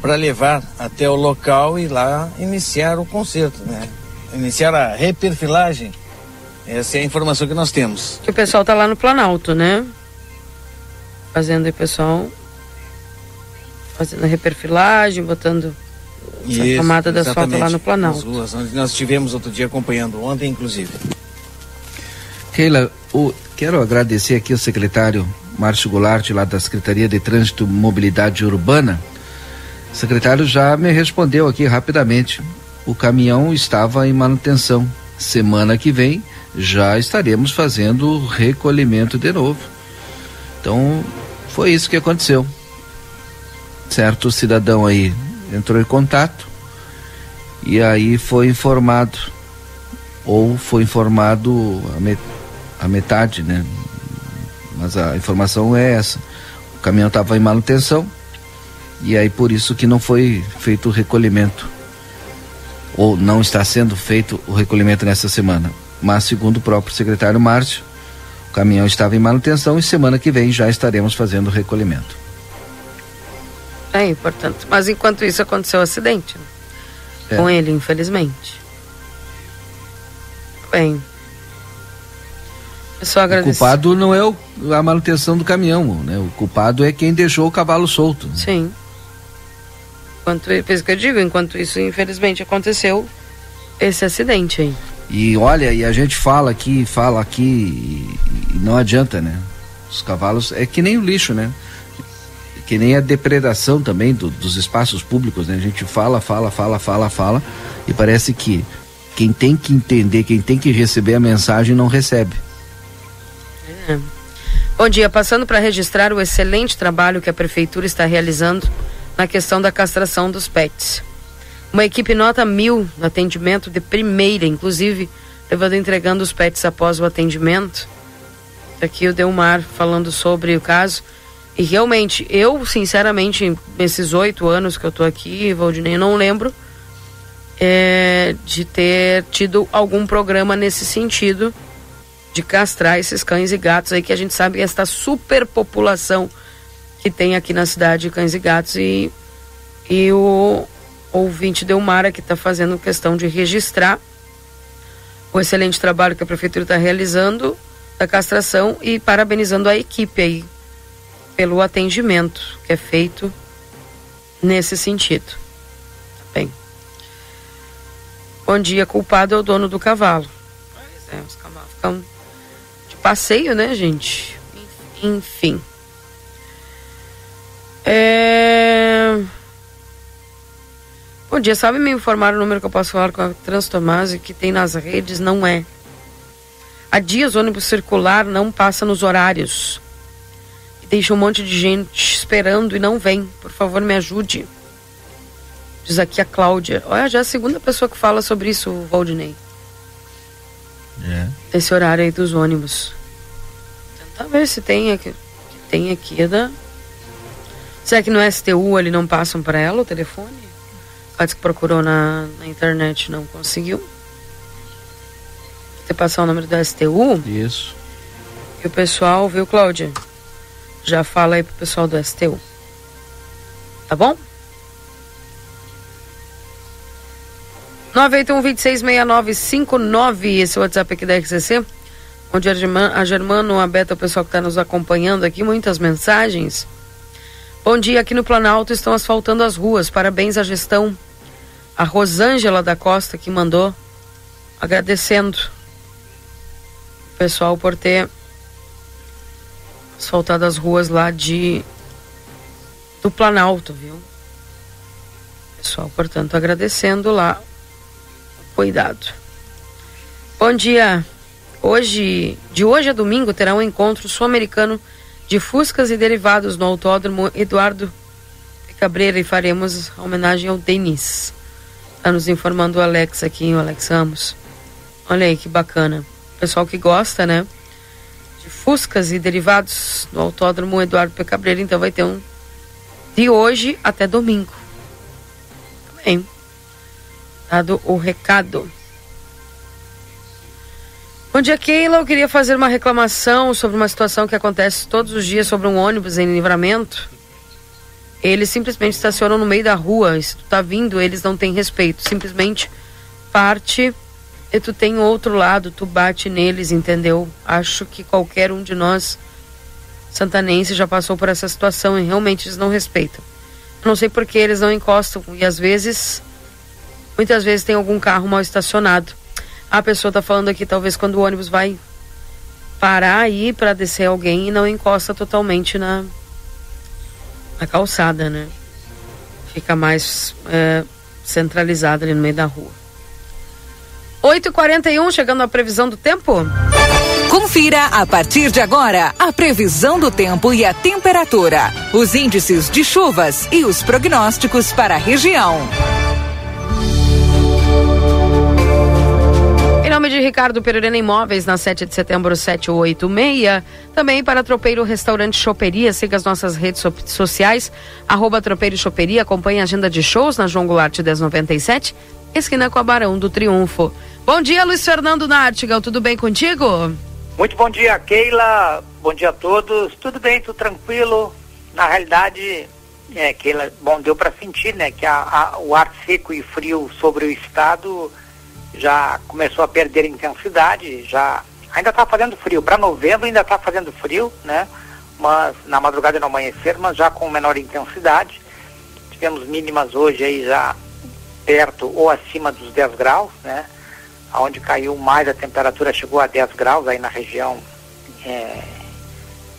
Speaker 4: para levar até o local e lá iniciar o concerto, né? Iniciar a reperfilagem. Essa é a informação que nós temos.
Speaker 1: Que o pessoal tá lá no Planalto, né? Fazendo aí, pessoal. Fazendo a reperfilagem, botando a camada da
Speaker 4: exatamente.
Speaker 1: lá no Planalto.
Speaker 4: Nas ruas, onde nós estivemos outro dia acompanhando, ontem inclusive.
Speaker 3: Keila, o, quero agradecer aqui ao secretário Márcio Goulart, lá da Secretaria de Trânsito e Mobilidade Urbana. O secretário já me respondeu aqui rapidamente. O caminhão estava em manutenção. Semana que vem já estaremos fazendo o recolhimento de novo. Então, foi isso que aconteceu. Certo cidadão aí entrou em contato e aí foi informado ou foi informado a, met a metade, né? Mas a informação é essa. O caminhão estava em manutenção e aí por isso que não foi feito o recolhimento ou não está sendo feito o recolhimento nessa semana. Mas segundo o próprio secretário Márcio, o caminhão estava em manutenção e semana que vem já estaremos fazendo o recolhimento.
Speaker 1: É importante. Mas enquanto isso aconteceu o acidente né?
Speaker 3: É.
Speaker 1: com ele, infelizmente. Bem. Eu só
Speaker 3: O
Speaker 1: agradeço.
Speaker 3: culpado não é o- a manutenção do caminhão, né? O culpado é quem deixou o cavalo solto. né?
Speaker 1: Sim. Enquanto, por isso que eu digo, enquanto isso, infelizmente, aconteceu esse acidente aí.
Speaker 3: E olha, e a gente fala aqui, fala aqui, e, e não adianta, né? Os cavalos é que nem o lixo, né? Que nem a depredação também do- dos espaços públicos, né? A gente fala, fala, fala, fala, fala, e parece que quem tem que entender, quem tem que receber a mensagem não recebe.
Speaker 1: Bom dia, passando para registrar o excelente trabalho que a prefeitura está realizando na questão da castração dos pets. Uma equipe nota mil no atendimento de primeira, inclusive levando entregando os pets após o atendimento. Aqui o Delmar falando sobre o caso. E realmente, eu, sinceramente, nesses oito anos que eu tô aqui, Valdinei, não lembro é, de ter tido algum programa nesse sentido de castrar esses cães e gatos aí que a gente sabe esta superpopulação que tem aqui na cidade de cães e gatos e, e o ouvinte Delmara que está fazendo questão de registrar o excelente trabalho que a prefeitura está realizando da castração e parabenizando a equipe aí pelo atendimento que é feito nesse sentido. Bem. Bom dia, culpado é o dono do cavalo. Pois é, os cavalos ficam de passeio, né, gente? Enfim. É... Bom dia, sabe me informar o número que eu posso falar com a Transtomase que tem nas redes? Não é. Há dias o ônibus circular não passa nos horários. E deixa um monte de gente esperando e não vem. Por favor, me ajude. Diz aqui a Cláudia. Olha, já é a segunda pessoa que fala sobre isso, Valdinei.
Speaker 3: É.
Speaker 1: Esse horário aí dos ônibus. Tentar ver se tem aqui. Que tem aqui é da. Será que no STU ali não passam para ela o telefone? Ela disse que procurou na, na internet não conseguiu. Você passar o número do STU
Speaker 3: Isso.
Speaker 1: e o pessoal, viu, Cláudia? Já fala aí pro pessoal do STU. Tá bom? 981-266959, esse é o WhatsApp aqui da RCC, onde a, German, a Germano, a Beta, o pessoal que está nos acompanhando aqui, muitas mensagens. Bom dia, aqui no Planalto estão asfaltando as ruas, parabéns à gestão. A Rosângela da Costa que mandou, agradecendo o pessoal por ter asfaltado as ruas lá de do Planalto, viu? Pessoal, portanto, agradecendo lá o cuidado. Bom dia. Hoje, de hoje a domingo, terá um encontro sul-americano de Fuscas e derivados no Autódromo Eduardo Cabreira e faremos homenagem ao Denis. Está nos informando o Alex aqui, o Alex Ramos. Olha aí que bacana. Pessoal que gosta, né? De Fuscas e derivados no Autódromo Eduardo P. Cabreira, então vai ter um de hoje até domingo. Bem, dado o recado. Bom dia, Keila. Eu queria fazer uma reclamação sobre uma situação que acontece todos os dias sobre um ônibus em livramento. Eles simplesmente estacionam no meio da rua. Se tu tá vindo, eles não têm respeito. Simplesmente parte e tu tem outro lado, tu bate neles, entendeu? Acho que qualquer um de nós santanense já passou por essa situação e realmente eles não respeitam. Não sei por que eles não encostam e às vezes, muitas vezes tem algum carro mal estacionado. A pessoa está falando aqui, talvez quando o ônibus vai parar aí para descer alguém e não encosta totalmente na, na calçada, né? Fica mais é, centralizada ali no meio da rua. 8h41, chegando à previsão do tempo.
Speaker 7: Confira a partir de agora a previsão do tempo e a temperatura, os índices de chuvas e os prognósticos para a região.
Speaker 1: Nome de Ricardo Pereira Imóveis, na 7 de setembro 786. Também para Tropeiro Restaurante Choperia. Siga as nossas redes so sociais. Arroba Tropeiro Choperia. Acompanhe a agenda de shows na João Goulart 1097. Esquina com a Barão do Triunfo. Bom dia, Luiz Fernando Nartigal. Tudo bem contigo?
Speaker 8: Muito bom dia, Keila. Bom dia a todos. Tudo bem, tudo tranquilo. Na realidade, é, Keila, bom, deu para sentir, né, que a, a, o ar seco e frio sobre o estado já começou a perder intensidade, já ainda está fazendo frio. Para novembro ainda está fazendo frio, né? Mas na madrugada e no amanhecer, mas já com menor intensidade. Tivemos mínimas hoje aí já perto ou acima dos 10 graus, né? Onde caiu mais a temperatura chegou a 10 graus aí na região é,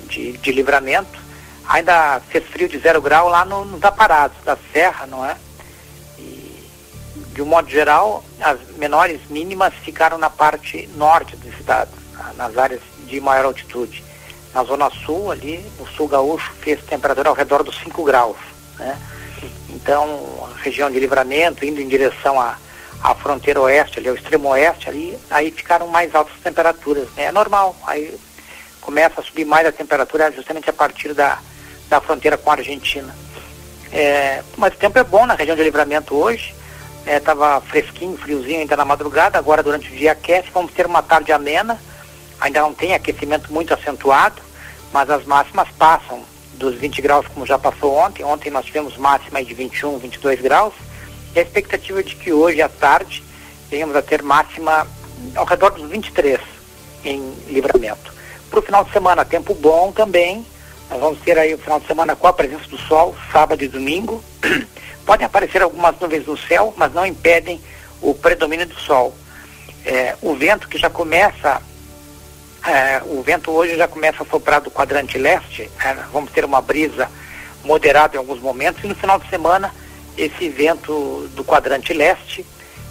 Speaker 8: de, de livramento. Ainda fez frio de zero grau lá no, nos aparados da serra, não é? De um modo geral, as menores mínimas ficaram na parte norte do estado, nas áreas de maior altitude. Na zona sul, ali, no sul gaúcho, fez temperatura ao redor dos 5 graus. Né? Então, a região de livramento, indo em direção à, à fronteira oeste, ali, ao extremo oeste, ali, aí ficaram mais altas as temperaturas. Né? É normal, aí começa a subir mais a temperatura justamente a partir da, da fronteira com a Argentina. É, mas o tempo é bom na região de livramento hoje estava é, fresquinho, friozinho ainda na madrugada, agora durante o dia aquece, vamos ter uma tarde amena, ainda não tem aquecimento muito acentuado, mas as máximas passam dos 20 graus como já passou ontem, ontem nós tivemos máxima de 21, 22 graus, e a expectativa é de que hoje à tarde venhamos a ter máxima ao redor dos 23 em livramento. Para o final de semana, tempo bom também, nós vamos ter aí o final de semana com a presença do sol, sábado e domingo, Podem aparecer algumas nuvens no céu, mas não impedem o predomínio do sol. É, o vento que já começa, é, o vento hoje já começa a soprar do quadrante leste, é, vamos ter uma brisa moderada em alguns momentos, e no final de semana esse vento do quadrante leste,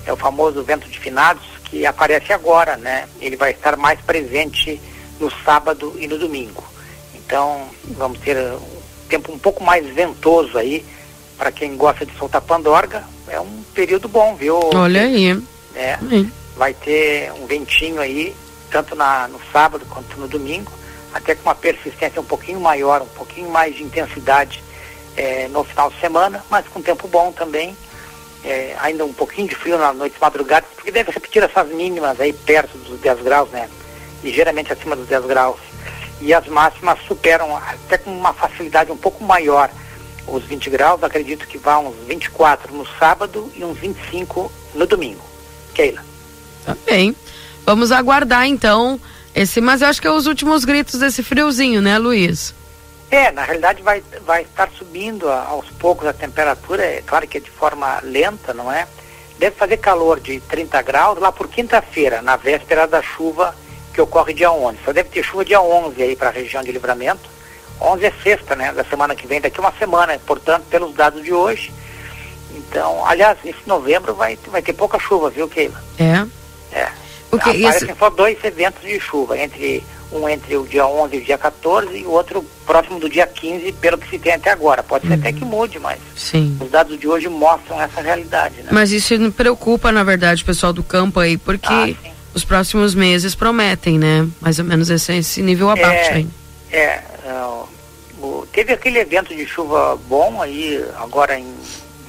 Speaker 8: é o famoso vento de finados, que aparece agora, né? Ele vai estar mais presente no sábado e no domingo. Então, vamos ter um tempo um pouco mais ventoso aí, para quem gosta de soltar pandorga, é um período bom, viu?
Speaker 1: Olha aí.
Speaker 8: É, vai ter um ventinho aí, tanto na, no sábado quanto no domingo, até com uma persistência um pouquinho maior, um pouquinho mais de intensidade é, no final de semana, mas com tempo bom também. É, ainda um pouquinho de frio na noite madrugada, porque deve repetir essas mínimas aí perto dos 10 graus, né? Ligeiramente acima dos 10 graus. E as máximas superam até com uma facilidade um pouco maior os 20 graus, acredito que vá uns 24 no sábado e uns 25 no domingo. Keila.
Speaker 1: Tá bem. Vamos aguardar então esse, mas eu acho que é os últimos gritos desse friozinho, né, Luiz?
Speaker 8: É, na realidade vai, vai estar subindo aos poucos a temperatura, é claro que é de forma lenta, não é? Deve fazer calor de 30 graus lá por quinta-feira, na véspera da chuva que ocorre dia 11. Só deve ter chuva dia 11 aí para a região de livramento 11 é sexta, né? Da semana que vem, daqui uma semana, portanto, pelos dados de hoje. Então, aliás, esse novembro vai, vai ter pouca chuva, viu, Keila?
Speaker 1: É.
Speaker 8: É. Porque Aparecem isso... só dois eventos de chuva, entre um entre o dia 11 e o dia 14 e o outro próximo do dia 15, pelo que se tem até agora. Pode ser até que uhum. mude, mas
Speaker 1: Sim.
Speaker 8: os dados de hoje mostram essa realidade. Né?
Speaker 1: Mas isso não preocupa, na verdade, o pessoal do campo aí, porque ah, os próximos meses prometem, né? Mais ou menos esse, esse nível abaixo
Speaker 8: é,
Speaker 1: aí.
Speaker 8: É, o, teve aquele evento de chuva bom aí agora em,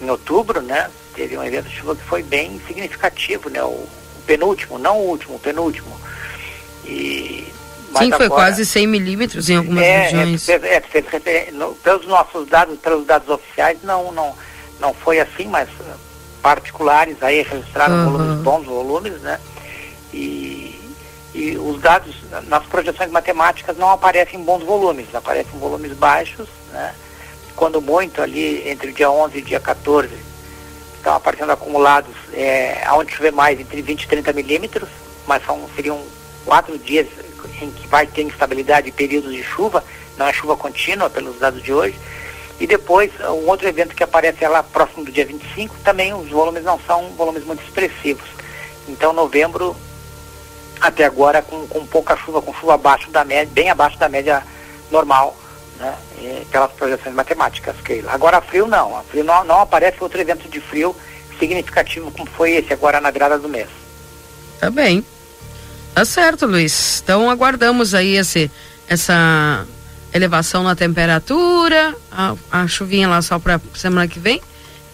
Speaker 8: em, outubro, né? Teve um evento de chuva que foi bem significativo, né? O, o penúltimo, não o último, o penúltimo.
Speaker 1: Sim, foi agora, quase 100 milímetros em algumas é, regiões.
Speaker 8: É, é, é, no, pelos nossos dados, pelos dados oficiais, não, não, não foi assim, mas particulares aí registraram uhum. volumes bons volumes, né? E, os dados nas projeções matemáticas não aparecem em bons volumes, aparecem em volumes baixos, né? Quando muito ali entre o dia 11 e o dia 14 estão aparecendo acumulados, é, onde chover mais entre 20 e 30 milímetros, mas são, seriam quatro dias em que vai ter instabilidade e períodos de chuva, não é chuva contínua pelos dados de hoje. E depois, um outro evento que aparece lá próximo do dia 25, também os volumes não são volumes muito expressivos. Então, novembro, até agora, com, com pouca chuva, com chuva abaixo da média, bem abaixo da média normal, né, pelas projeções matemáticas. Que agora, frio não. A frio não, não aparece outro evento de frio significativo como foi esse agora na virada do mês.
Speaker 1: Tá bem. Tá certo, Luiz. Então aguardamos aí esse, essa elevação na temperatura, a, a chuvinha lá só para semana que vem.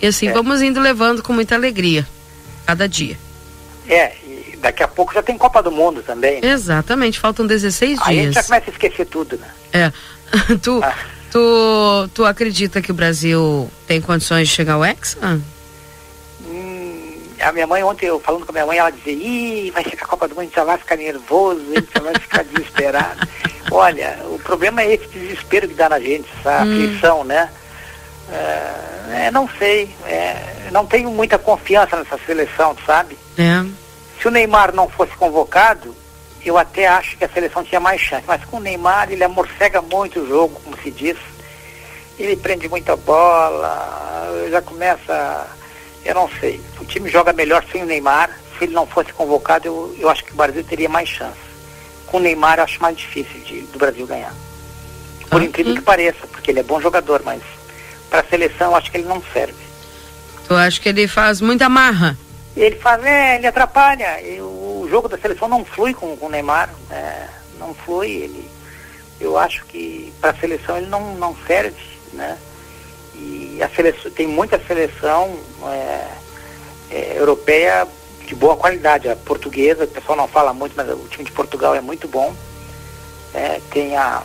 Speaker 1: E assim é. vamos indo levando com muita alegria, cada dia.
Speaker 8: É, e daqui a pouco já tem Copa do Mundo também.
Speaker 1: Né? Exatamente, faltam 16
Speaker 8: Aí
Speaker 1: dias. Aí
Speaker 8: a gente já começa a esquecer tudo, né?
Speaker 1: É. tu, ah. tu, tu acredita que o Brasil tem condições de chegar ao Hexa?
Speaker 8: a minha mãe, ontem eu falando com a minha mãe, ela dizia, ih, vai chegar a Copa do Mundo, a gente já vai ficar nervoso, a gente já vai ficar desesperado. Olha, o problema é esse desespero que dá na gente, essa hum. aflição, né? É, é, não sei, é, não tenho muita confiança nessa seleção, sabe?
Speaker 1: É.
Speaker 8: Se o Neymar não fosse convocado, eu até acho que a seleção tinha mais chance. Mas com o Neymar, ele amorcega muito o jogo, como se diz. Ele prende muita bola, já começa eu não sei. O time joga melhor sem o Neymar. Se ele não fosse convocado, eu, eu acho que o Brasil teria mais chance. Com o Neymar, eu acho mais difícil de, do Brasil ganhar. Por ah, incrível hum. que pareça, porque ele é bom jogador, mas para a seleção eu acho que ele não serve.
Speaker 1: Tu acha que ele faz muita marra?
Speaker 8: Ele faz, é, ele atrapalha. E o jogo da seleção não flui com, com o Neymar. É, não flui. Ele, eu acho que para a seleção ele não, não serve, né? E a seleção, tem muita seleção é, é, europeia de boa qualidade. A portuguesa, o pessoal não fala muito, mas o time de Portugal é muito bom. É, tem a,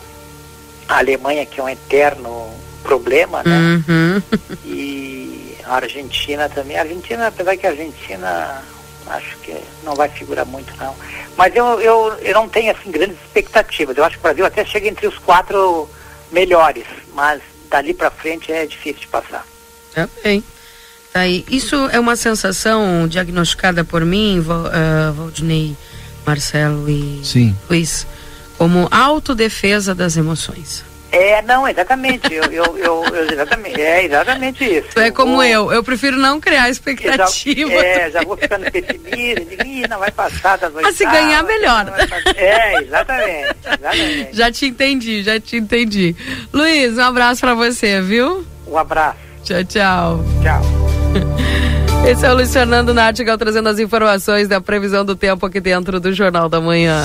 Speaker 8: a Alemanha, que é um eterno problema, né? Uhum. E a Argentina também. A Argentina, apesar que a Argentina acho que não vai figurar muito não. Mas eu, eu, eu não tenho assim grandes expectativas. Eu acho que o Brasil até chega entre os quatro melhores, mas dali para frente é difícil de passar.
Speaker 1: É bem. Tá aí. Isso é uma sensação diagnosticada por mim, uh, Valdinei, Marcelo e
Speaker 3: Sim.
Speaker 1: Luiz, como autodefesa das emoções.
Speaker 8: É, não, exatamente. Eu, eu, eu, eu, exatamente, é exatamente isso.
Speaker 1: Tu é como eu, eu, prefiro não criar expectativa.
Speaker 8: É, já vou ficando pessimista, digo, não vai passar das
Speaker 1: oitavas. Mas se ganhar, melhor.
Speaker 8: É, exatamente, exatamente.
Speaker 1: Já te entendi, já te entendi. Luiz, um abraço para você, viu?
Speaker 8: Um abraço.
Speaker 1: Tchau, tchau.
Speaker 8: Tchau.
Speaker 1: Esse é o Luiz Fernando Nartigal trazendo as informações da previsão do tempo aqui dentro do Jornal da Manhã.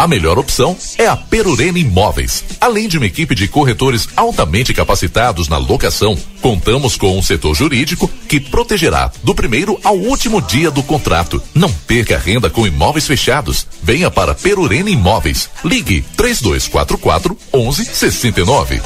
Speaker 5: a melhor opção é a Perurena Imóveis. Além de uma equipe de corretores altamente capacitados na locação, contamos com um setor jurídico que protegerá do primeiro ao último dia do contrato. Não perca renda com imóveis fechados. Venha para Perurena Imóveis. Ligue 3244 1169.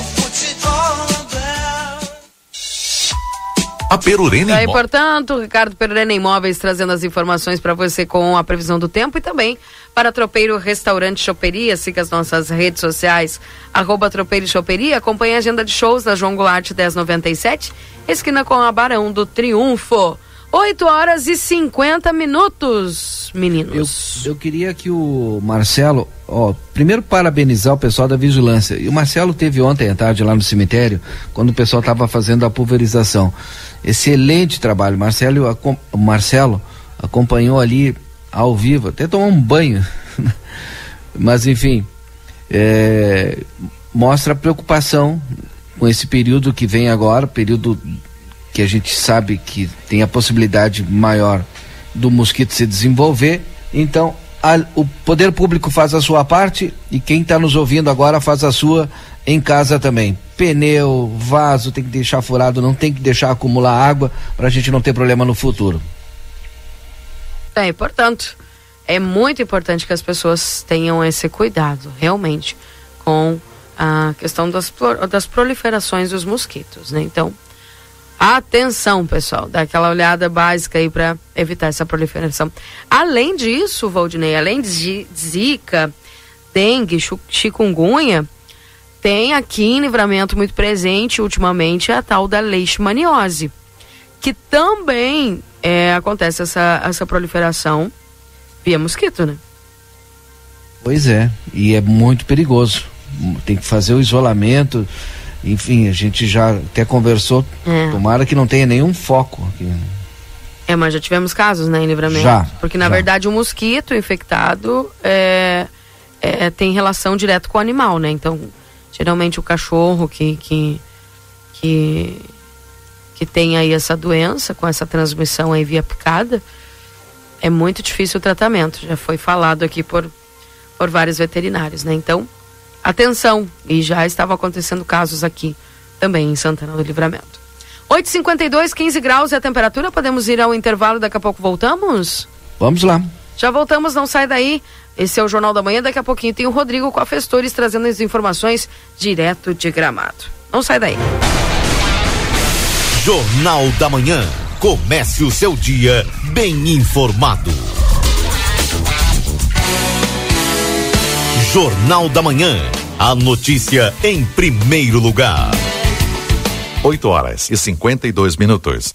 Speaker 5: A Perurena
Speaker 1: Imóveis. portanto, Ricardo Perurena Imóveis trazendo as informações para você com a previsão do tempo e também para Tropeiro Restaurante Choperia. Siga as nossas redes sociais, arroba Tropeiro Choperia. Acompanhe a agenda de shows da João Goulart 1097, esquina com a Barão do Triunfo. 8 horas e 50 minutos, meninos.
Speaker 3: Eu, eu queria que o Marcelo, ó, primeiro parabenizar o pessoal da vigilância. E o Marcelo teve ontem à tarde lá no cemitério, quando o pessoal estava fazendo a pulverização. Excelente trabalho. Marcelo, o Marcelo acompanhou ali ao vivo, até tomou um banho. Mas enfim, é, mostra preocupação com esse período que vem agora, período que a gente sabe que tem a possibilidade maior do mosquito se desenvolver. Então, a, o poder público faz a sua parte e quem está nos ouvindo agora faz a sua em casa também. Pneu, vaso, tem que deixar furado, não tem que deixar acumular água para a gente não ter problema no futuro.
Speaker 1: É, portanto, é muito importante que as pessoas tenham esse cuidado, realmente, com a questão das, das proliferações dos mosquitos, né? Então, atenção, pessoal, dá aquela olhada básica aí para evitar essa proliferação. Além disso, Valdinei, além de zika, dengue, chikungunya, tem aqui em livramento muito presente ultimamente a tal da leishmaniose, que também é, acontece essa, essa proliferação via mosquito, né?
Speaker 3: Pois é, e é muito perigoso. Tem que fazer o isolamento. Enfim, a gente já até conversou. É. Tomara que não tenha nenhum foco aqui.
Speaker 1: É, mas já tivemos casos, né, em livramento.
Speaker 3: Já.
Speaker 1: Porque, na
Speaker 3: já.
Speaker 1: verdade, o mosquito infectado é, é, tem relação direta com o animal, né? Então, geralmente o cachorro que, que, que, que tem aí essa doença, com essa transmissão aí via picada, é muito difícil o tratamento. Já foi falado aqui por, por vários veterinários, né? Então, atenção, e já estavam acontecendo casos aqui também em Santana do Livramento. 8h52, 15 graus e a temperatura, podemos ir ao intervalo, daqui a pouco voltamos?
Speaker 3: Vamos lá.
Speaker 1: Já voltamos, não sai daí. Esse é o Jornal da Manhã. Daqui a pouquinho tem o Rodrigo com a Festores trazendo as informações direto de gramado. Não sai daí.
Speaker 9: Jornal da Manhã. Comece o seu dia bem informado. Jornal da Manhã. A notícia em primeiro lugar.
Speaker 5: 8 horas e 52 minutos.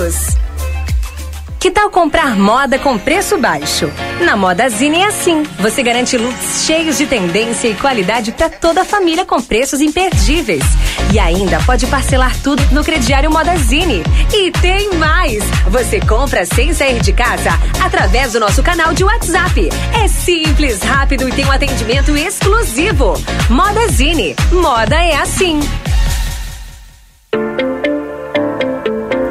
Speaker 10: Que tal comprar moda com preço baixo? Na Modazine é assim. Você garante looks cheios de tendência e qualidade para toda a família com preços imperdíveis. E ainda pode parcelar tudo no crediário Modazine. E tem mais! Você compra sem sair de casa através do nosso canal de WhatsApp. É simples, rápido e tem um atendimento exclusivo. Modazine. Moda é assim.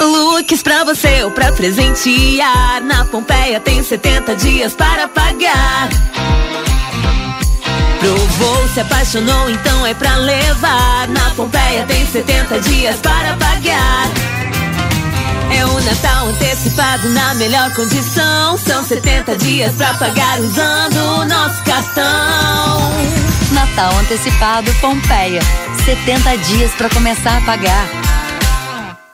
Speaker 11: Looks pra você ou pra presentear. Na Pompeia tem 70 dias para pagar. Provou, se apaixonou, então é pra levar. Na Pompeia tem 70 dias para pagar. É o Natal antecipado na melhor condição. São 70 dias pra pagar usando o nosso cartão.
Speaker 12: Natal antecipado Pompeia. 70 dias para começar a pagar.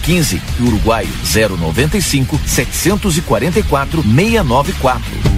Speaker 13: 3615 e Uruguai 095 744 694.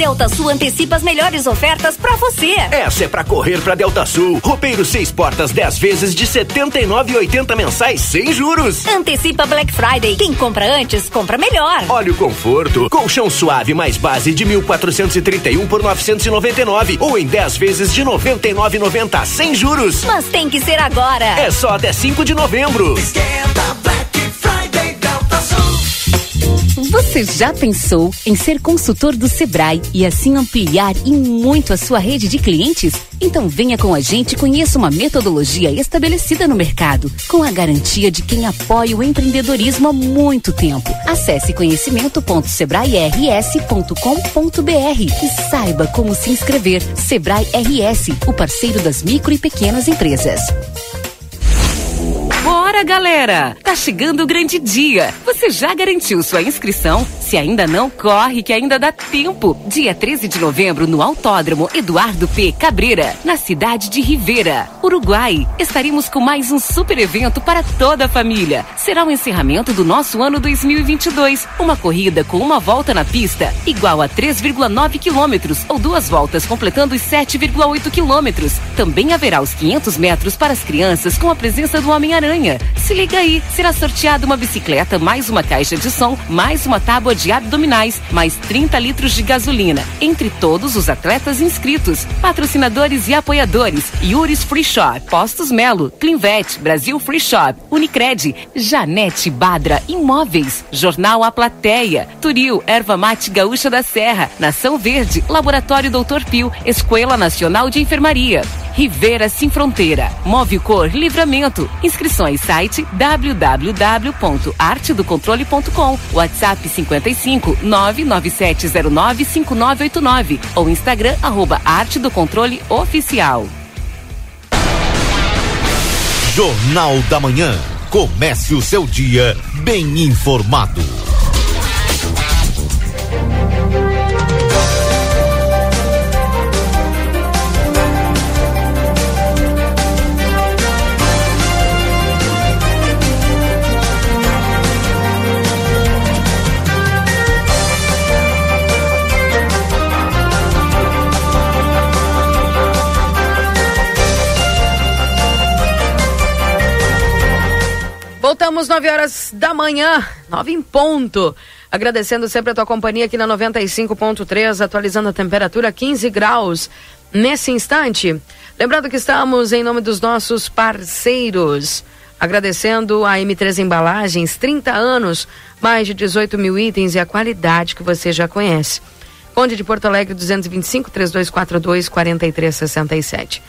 Speaker 14: Delta Sul.
Speaker 15: Antecipa as melhores ofertas pra você.
Speaker 16: Essa é pra correr pra Delta Sul. Roupeiro seis portas 10 vezes de 79,80 mensais sem juros.
Speaker 15: Antecipa Black Friday. Quem compra antes, compra melhor.
Speaker 16: Olha o conforto. Colchão suave mais base de 1.431 por 999 ou em 10 vezes de 99,90 sem juros.
Speaker 15: Mas tem que ser agora.
Speaker 16: É só até 5 de novembro.
Speaker 14: Esquenta,
Speaker 17: Você já pensou em ser consultor do Sebrae e assim ampliar e muito a sua rede de clientes? Então venha com a gente e conheça uma metodologia estabelecida no mercado, com a garantia de quem apoia o empreendedorismo há muito tempo. Acesse conhecimento.sebrae-rs.com.br e saiba como se inscrever. Sebrae RS, o parceiro das micro e pequenas empresas.
Speaker 18: Bora, galera! Tá chegando o grande dia. Você já garantiu sua inscrição? Se ainda não, corre que ainda dá tempo. Dia 13 de novembro no Autódromo Eduardo P. Cabreira, na cidade de Rivera, Uruguai. Estaremos com mais um super evento para toda a família. Será o encerramento do nosso ano 2022. Uma corrida com uma volta na pista igual a 3,9 quilômetros ou duas voltas completando os 7,8 quilômetros. Também haverá os 500 metros para as crianças com a presença do Homem-Aranha. Se liga aí, será sorteada uma bicicleta, mais uma caixa de som, mais uma tábua de abdominais, mais 30 litros de gasolina. Entre todos os atletas inscritos, patrocinadores e apoiadores: Yuris Free Shop, Postos Melo, Clinvet, Brasil Free Shop, Unicred, Janete Badra Imóveis, Jornal A Plateia, Turil, Erva Mate Gaúcha da Serra, Nação Verde, Laboratório Doutor Pio, Escola Nacional de Enfermaria. Rivera Sem Fronteira. Movicor Livramento. Inscrições site www.artedocontrole.com. WhatsApp 55 99709 5989 ou Instagram arroba Arte do Controle Oficial.
Speaker 9: Jornal da Manhã. Comece o seu dia bem informado.
Speaker 1: Voltamos 9 horas da manhã, 9 em ponto. Agradecendo sempre a tua companhia aqui na 95.3, atualizando a temperatura 15 graus nesse instante. Lembrando que estamos em nome dos nossos parceiros. Agradecendo a M3 Embalagens, 30 anos, mais de 18 mil itens e a qualidade que você já conhece. Conde de Porto Alegre 225 3242 4367.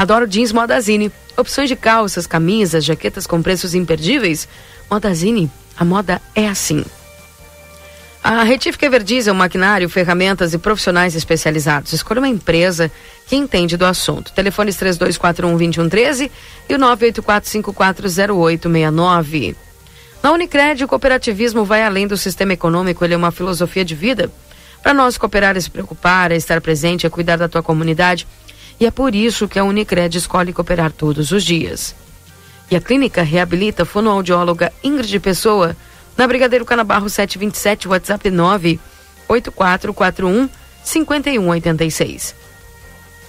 Speaker 1: Adoro jeans Modazine. Opções de calças, camisas, jaquetas com preços imperdíveis. Modazine, a moda é assim. A Retífica Everdiesel, maquinário, ferramentas e profissionais especializados. Escolha uma empresa que entende do assunto. Telefones 3241-2113 e o 984540869. Na Unicred, o cooperativismo vai além do sistema econômico, ele é uma filosofia de vida. Para nós, cooperar é se preocupar, é estar presente, é cuidar da tua comunidade. E é por isso que a Unicred escolhe cooperar todos os dias. E a clínica reabilita a fonoaudióloga Ingrid Pessoa, na Brigadeiro Canabarro 727, WhatsApp 98441 5186.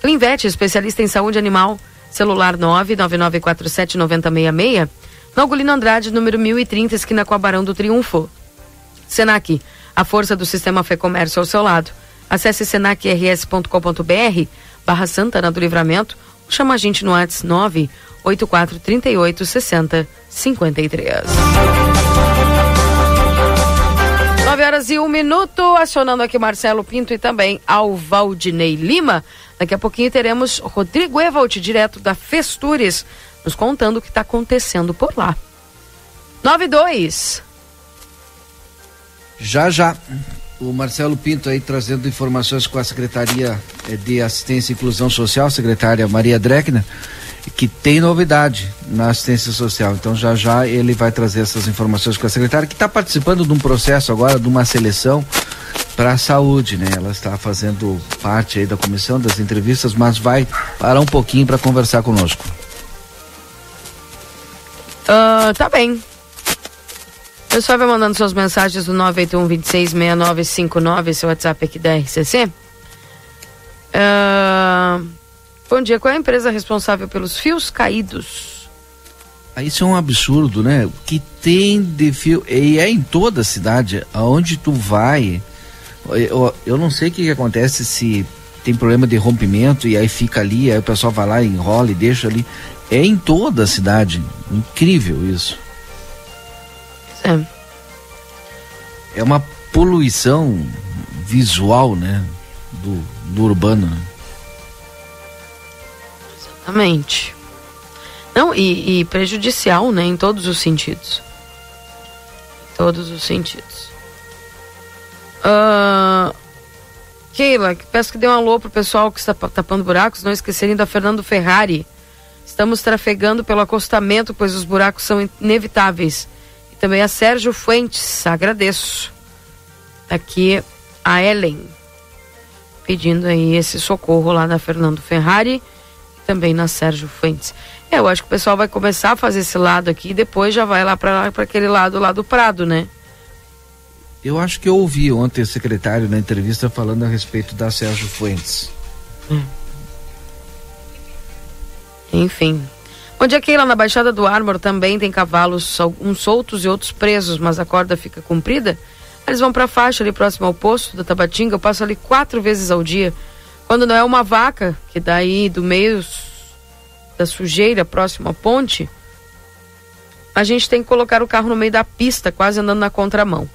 Speaker 1: Clinvet, especialista em saúde animal, celular 999479066, na Ugolino Andrade, número 1030, esquina com a Barão do Triunfo. Senac, a força do sistema Fê Comércio ao seu lado. Acesse senacrs.com.br barra Santana do Livramento ou chama a gente no WhatsApp 984 38 60 53. 9 horas e um minuto, acionando aqui Marcelo Pinto e também ao Valdinei Lima. Daqui a pouquinho teremos Rodrigo Evald, direto da Festures, nos contando o que está acontecendo por lá. 92.
Speaker 3: Já já. O Marcelo Pinto aí trazendo informações com a Secretaria eh, de Assistência e Inclusão Social, secretária Maria Dreckner, que tem novidade na assistência social. Então já já ele vai trazer essas informações com a secretária, que está participando de um processo agora, de uma seleção para a saúde, né? Ela está fazendo parte aí da comissão das entrevistas, mas vai parar um pouquinho para conversar conosco.
Speaker 1: Ah, tá bem. O pessoal vai mandando suas mensagens no 981 26 6959, esse é o WhatsApp aqui da RCC. Ah, bom dia, qual é a empresa responsável pelos fios caídos?
Speaker 3: Ah, Isso é um absurdo, né? O que tem de fio. E é em toda a cidade, aonde tu vai. Eu, eu não sei o que, que acontece se tem problema de rompimento e aí fica ali, aí o pessoal vai lá, enrola e deixa ali. É em toda a cidade. Incrível isso.
Speaker 1: É.
Speaker 3: É uma poluição visual, né? Do, do urbano. né?
Speaker 1: Exatamente. Não, e, e prejudicial, né? Em todos os sentidos. Em todos os sentidos. Ah, Keila, peço que dê um alô pro pessoal que está pa- tapando buracos, não esquecerem da Fernando Ferrari. Estamos trafegando pelo acostamento, pois os buracos são inevitáveis. Também a Sérgio Fuentes, agradeço. Aqui a Ellen, pedindo aí esse socorro lá na Fernando Ferrari e também na Sérgio Fuentes. É, eu acho que o pessoal vai começar a fazer esse lado aqui e depois já vai lá para aquele lado lá do Prado, né?
Speaker 3: Eu acho que eu ouvi ontem o secretário na entrevista falando a respeito da Sérgio Fuentes.
Speaker 1: Enfim. Onde é que lá na Baixada do Ármor também tem cavalos, uns soltos e outros presos, mas a corda fica comprida? Eles vão pra faixa ali próximo ao poço da Tabatinga, eu passo ali quatro vezes ao dia. Quando não é uma vaca, que daí do meio da sujeira, próximo à ponte, a gente tem que colocar o carro no meio da pista, quase andando na contramão.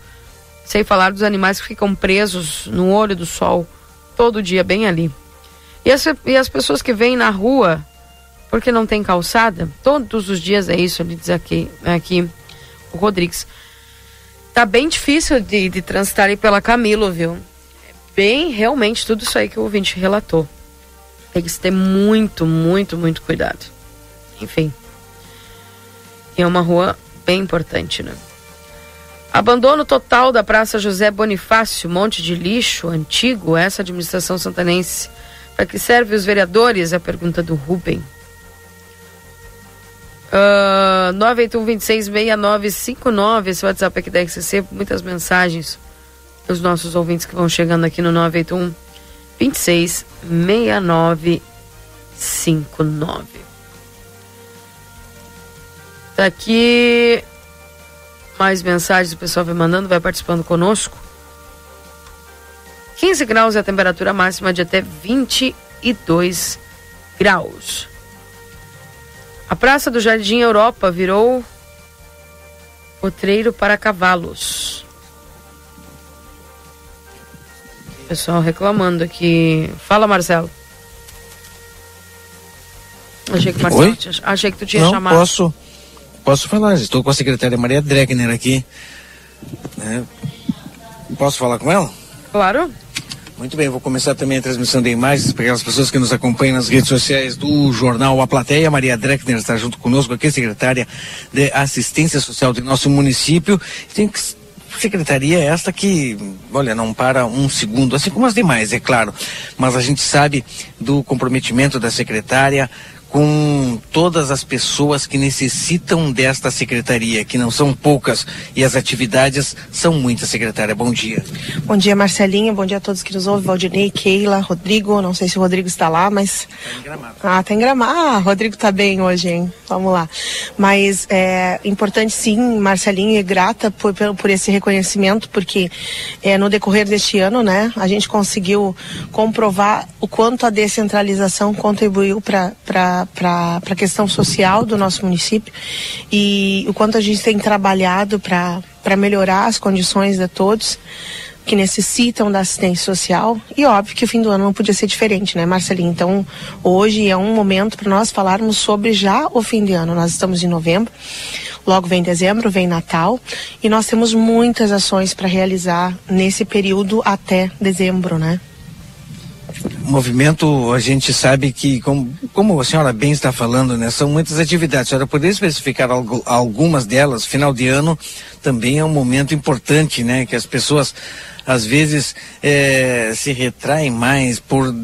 Speaker 1: Sem falar dos animais que ficam presos no olho do sol todo dia, bem ali. E as, e as pessoas que vêm na rua porque não tem calçada, todos os dias é isso, ele diz aqui, aqui o Rodrigues. Tá bem difícil de, de transitar pela Camilo, viu? É bem, realmente, tudo isso aí que o ouvinte relatou. Tem que ter muito, muito, muito cuidado. Enfim. E é uma rua bem importante, né? Abandono total da Praça José Bonifácio, monte de lixo antigo, essa administração santanense. Para que serve os vereadores? É a pergunta do Rubem. Uh, 981-266959, esse WhatsApp aqui da RCC, muitas mensagens dos nossos ouvintes que vão chegando aqui no 981 266959. Tá aqui mais mensagens, o pessoal vai mandando, vai participando conosco. 15 graus é a temperatura máxima de até 22 graus. A Praça do Jardim Europa virou potreiro para cavalos. Pessoal reclamando aqui. Fala, Marcelo. Achei que, Marcelo
Speaker 4: Oi?
Speaker 1: achei que tu tinha
Speaker 4: Não,
Speaker 1: chamado.
Speaker 4: posso, posso falar. Estou com a secretária Maria Dregner aqui. né? Posso falar com ela?
Speaker 1: Claro.
Speaker 4: Muito bem, vou começar também a transmissão de imagens para aquelas pessoas que nos acompanham nas redes sociais do jornal A Plateia. Maria Dreckner está junto conosco aqui, secretária de Assistência Social do nosso município. Tem que secretaria esta que, olha, não para um segundo, assim como as demais, é claro. Mas a gente sabe do comprometimento da secretária com todas as pessoas que necessitam desta secretaria, que não são poucas, e as atividades são muitas, secretária. Bom dia.
Speaker 19: Bom dia, Marcelinha. Bom dia a todos que nos ouvem. Valdinei, Keila, Rodrigo. Não sei se o Rodrigo está lá, mas. Ah, tem gramado. Ah, Rodrigo está bem hoje, hein? Vamos lá. Mas é importante sim, Marcelinha, e grata por, por, por esse reconhecimento, porque é, no decorrer deste ano, né, a gente conseguiu comprovar o quanto a descentralização contribuiu para para a questão social do nosso município e o quanto a gente tem trabalhado para melhorar as condições de todos que necessitam da assistência social e óbvio que o fim do ano não podia ser diferente, né, Marcelinho? Então, hoje é um momento para nós falarmos sobre já o fim de ano. Nós estamos em novembro, logo vem dezembro, vem Natal e nós temos muitas ações para realizar nesse período até dezembro, né?
Speaker 4: Movimento, a gente sabe que, como, como a senhora bem está falando, né, são muitas atividades. A senhora poderia especificar algo, algumas delas? Final de ano também é um momento importante, né, que as pessoas às vezes eh, se retraem mais por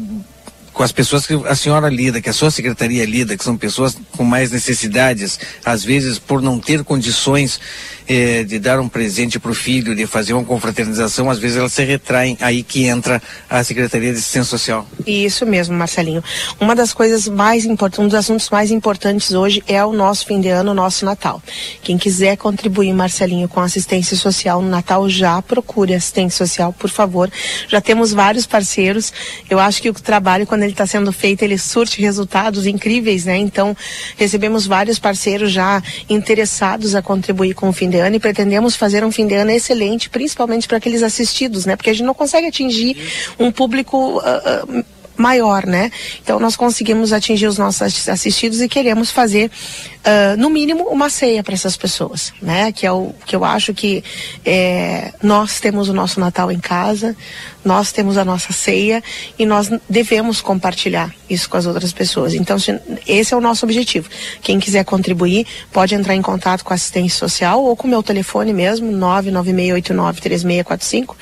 Speaker 4: com as pessoas que a senhora lida, que a sua secretaria lida, que são pessoas com mais necessidades, às vezes por não ter condições eh, de dar um presente para o filho, de fazer uma confraternização, às vezes elas se retraem, aí que entra a Secretaria de Assistência Social.
Speaker 19: Isso mesmo, Marcelinho. Uma das coisas mais importantes, um dos assuntos mais importantes hoje é o nosso fim de ano, o nosso Natal. Quem quiser contribuir, Marcelinho, com assistência social no Natal, já procure assistência social, por favor. Já temos vários parceiros. Eu acho que o trabalho, quando ele está sendo feito, ele surte resultados incríveis, né? Então, recebemos vários parceiros já interessados a contribuir com o fim de ano e pretendemos fazer um fim de ano excelente, principalmente para aqueles assistidos, né? Porque a gente não consegue atingir um público. Uh, uh, maior, né? Então nós conseguimos atingir os nossos assistidos e queremos fazer, uh, no mínimo, uma ceia para essas pessoas, né? Que é o que eu acho que é, nós temos o nosso Natal em casa, nós temos a nossa ceia e nós devemos compartilhar isso com as outras pessoas. Então se, esse é o nosso objetivo. Quem quiser contribuir pode entrar em contato com a assistência social ou com o meu telefone mesmo, 996893645.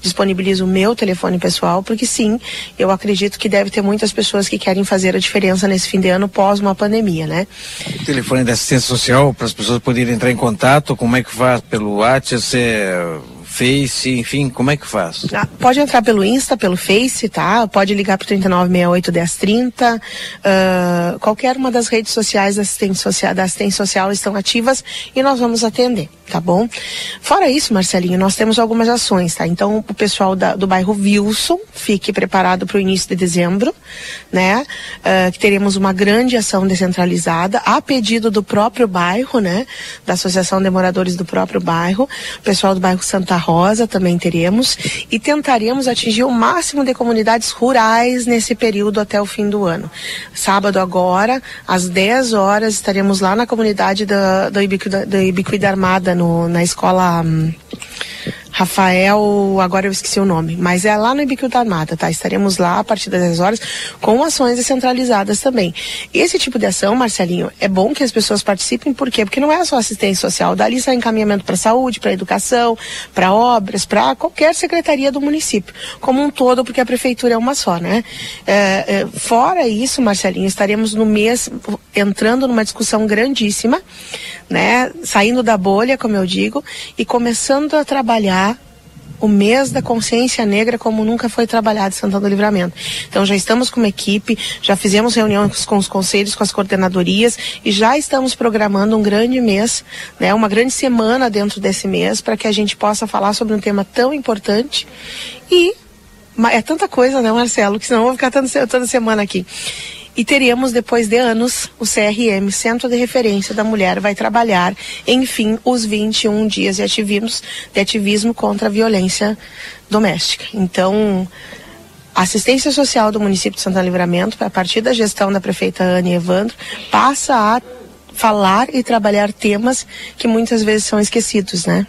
Speaker 19: Disponibilizo o meu telefone pessoal porque sim, eu acredito que deve ter muitas pessoas que querem fazer a diferença nesse fim de ano pós uma pandemia, né?
Speaker 4: O telefone da assistência social para as pessoas poderem entrar em contato, como é que faz? Pelo WhatsApp, Face, enfim, como é que faz?
Speaker 19: Ah, pode entrar pelo Insta, pelo Face, tá? Pode ligar para 3968 1030. Uh, qualquer uma das redes sociais da assistência social, da assistência social estão ativas e nós vamos atender, tá bom? Fora isso, Marcelinho, nós temos algumas ações, tá? Então, o pessoal da, do bairro Wilson, fique preparado para o início de dezembro, né? Uh, que teremos uma grande ação descentralizada a pedido do próprio bairro, né? Da Associação de Moradores do próprio bairro, o pessoal do bairro Santa Rosa também teremos e tentaremos atingir o máximo de comunidades rurais nesse período até o fim do ano. Sábado agora, às 10 horas, estaremos lá na comunidade da, da, Ibicuida, da Armada, no, na escola. Hum, Rafael, agora eu esqueci o nome, mas é lá no Ibiquil da Armada, tá? Estaremos lá a partir das 10 horas com ações descentralizadas também. Esse tipo de ação, Marcelinho, é bom que as pessoas participem, por quê? Porque não é só assistência social, dali sai encaminhamento para saúde, para educação, para obras, para qualquer secretaria do município, como um todo, porque a prefeitura é uma só, né? É, é, fora isso, Marcelinho, estaremos no mês entrando numa discussão grandíssima, né? Saindo da bolha, como eu digo, e começando a trabalhar o mês da consciência negra como nunca foi trabalhado em Santana do Livramento. Então já estamos com uma equipe, já fizemos reuniões com os conselhos, com as coordenadorias e já estamos programando um grande mês, né, uma grande semana dentro desse mês para que a gente possa falar sobre um tema tão importante e é tanta coisa, né, Marcelo, que senão eu vou ficar toda, semana aqui. E teríamos, depois de anos, o CRM, Centro de Referência da Mulher, vai trabalhar, enfim, os 21 dias de ativismo, de ativismo contra a violência doméstica. Então, a assistência social do município de Santana Livramento, a partir da gestão da prefeita Anne Evandro, passa a falar e trabalhar temas que muitas vezes são esquecidos, né?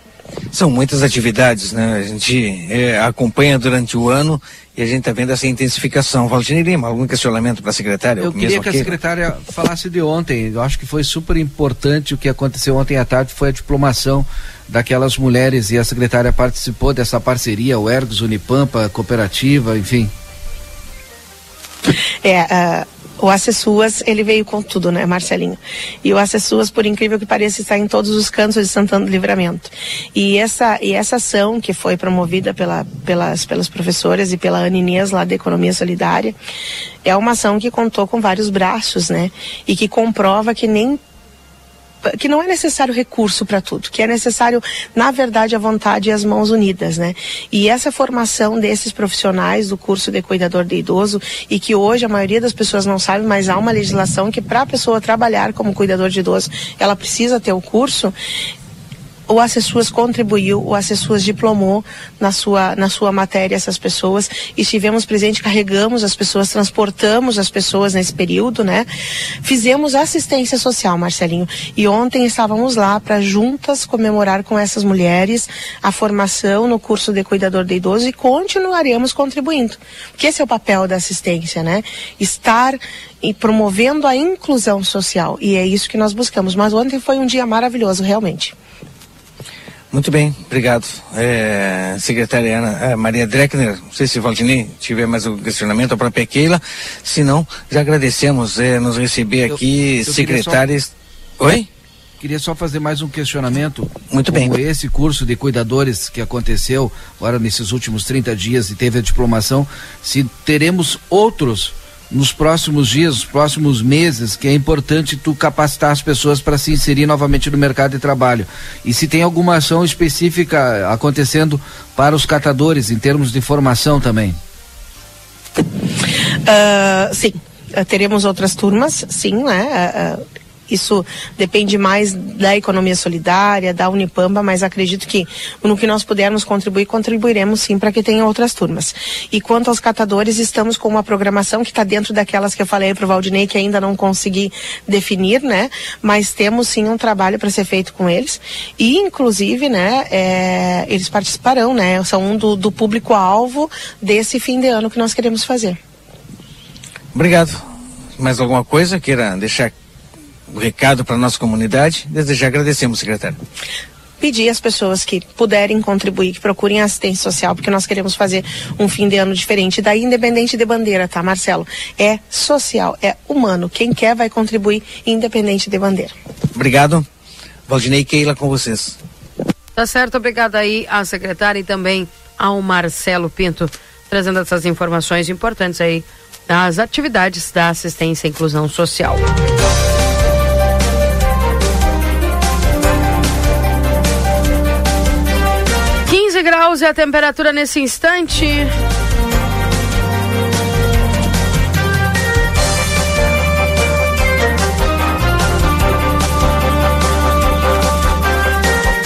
Speaker 4: São muitas atividades, né? A gente é, acompanha durante o ano e a gente está vendo essa intensificação. Valdir Lima, algum questionamento para a secretária?
Speaker 3: Eu queria que a secretária falasse de ontem. Eu acho que foi super importante o que aconteceu ontem à tarde, foi a diplomação daquelas mulheres e a secretária participou dessa parceria, o Ergos, Unipampa, a cooperativa, enfim.
Speaker 19: É, ah, o Acessuas, ele veio com tudo, né, Marcelinho? E o Acessuas, por incrível que pareça, está em todos os cantos de Santana do Livramento. E essa, e essa ação que foi promovida pela, pelas, pelas professoras e pela Ana Inês lá da Economia Solidária, é uma ação que contou com vários braços, né? E que comprova que nem que não é necessário recurso para tudo, que é necessário, na verdade, a vontade e as mãos unidas, né? E essa formação desses profissionais do curso de cuidador de idoso e que hoje a maioria das pessoas não sabe, mas há uma legislação que para a pessoa trabalhar como cuidador de idoso, ela precisa ter o curso. O Acessuas contribuiu, o Acessuas diplomou na sua, na sua matéria essas pessoas, estivemos presentes, carregamos as pessoas, transportamos as pessoas nesse período, né? Fizemos assistência social, Marcelinho, e ontem estávamos lá para juntas comemorar com essas mulheres a formação no curso de cuidador de idoso e continuaremos contribuindo, porque esse é o papel da assistência, né? Estar e promovendo a inclusão social, e é isso que nós buscamos. Mas ontem foi um dia maravilhoso, realmente.
Speaker 4: Muito bem, obrigado. É, secretária Ana, é, Maria Dreckner, não sei se Valdinei tiver mais algum questionamento, a própria Keila, se não, já agradecemos é, nos receber aqui,
Speaker 3: eu
Speaker 4: secretárias. Oi?
Speaker 3: Queria só fazer mais um questionamento.
Speaker 4: Muito
Speaker 3: como
Speaker 4: bem.
Speaker 3: esse curso de cuidadores que aconteceu agora nesses últimos 30 dias e teve a diplomação, se teremos outros nos próximos dias, nos próximos meses, que é importante tu capacitar as pessoas para se inserir novamente no mercado de trabalho. E se tem alguma ação específica acontecendo para os catadores em termos de formação também.
Speaker 19: Ah, sim, teremos outras turmas, sim, né? Ah, ah, isso depende mais da economia solidária, da Unipamba, mas acredito que no que nós pudermos contribuir, contribuiremos sim para que tenha outras turmas. E quanto aos catadores, estamos com uma programação que está dentro daquelas que eu falei para o Valdinei, que ainda não consegui definir, né? Mas temos sim um trabalho para ser feito com eles. E, inclusive, né, é, eles participarão, né? São um do, do público-alvo desse fim de ano que nós queremos fazer.
Speaker 4: Obrigado. Mais alguma coisa queira deixar o recado para a nossa comunidade? Desde já agradecemos, secretário.
Speaker 19: pedir às pessoas que puderem contribuir, que procurem assistência social, porque nós queremos fazer um fim de ano diferente. Daí, independente de bandeira, tá, Marcelo? É social, é humano. Quem quer vai contribuir, independente de bandeira.
Speaker 4: Obrigado. Valdinei e Keila com vocês.
Speaker 1: Tá certo, obrigada aí à secretária e também ao Marcelo Pinto, trazendo essas informações importantes aí das atividades da assistência e inclusão social. Quinze graus é a temperatura nesse instante.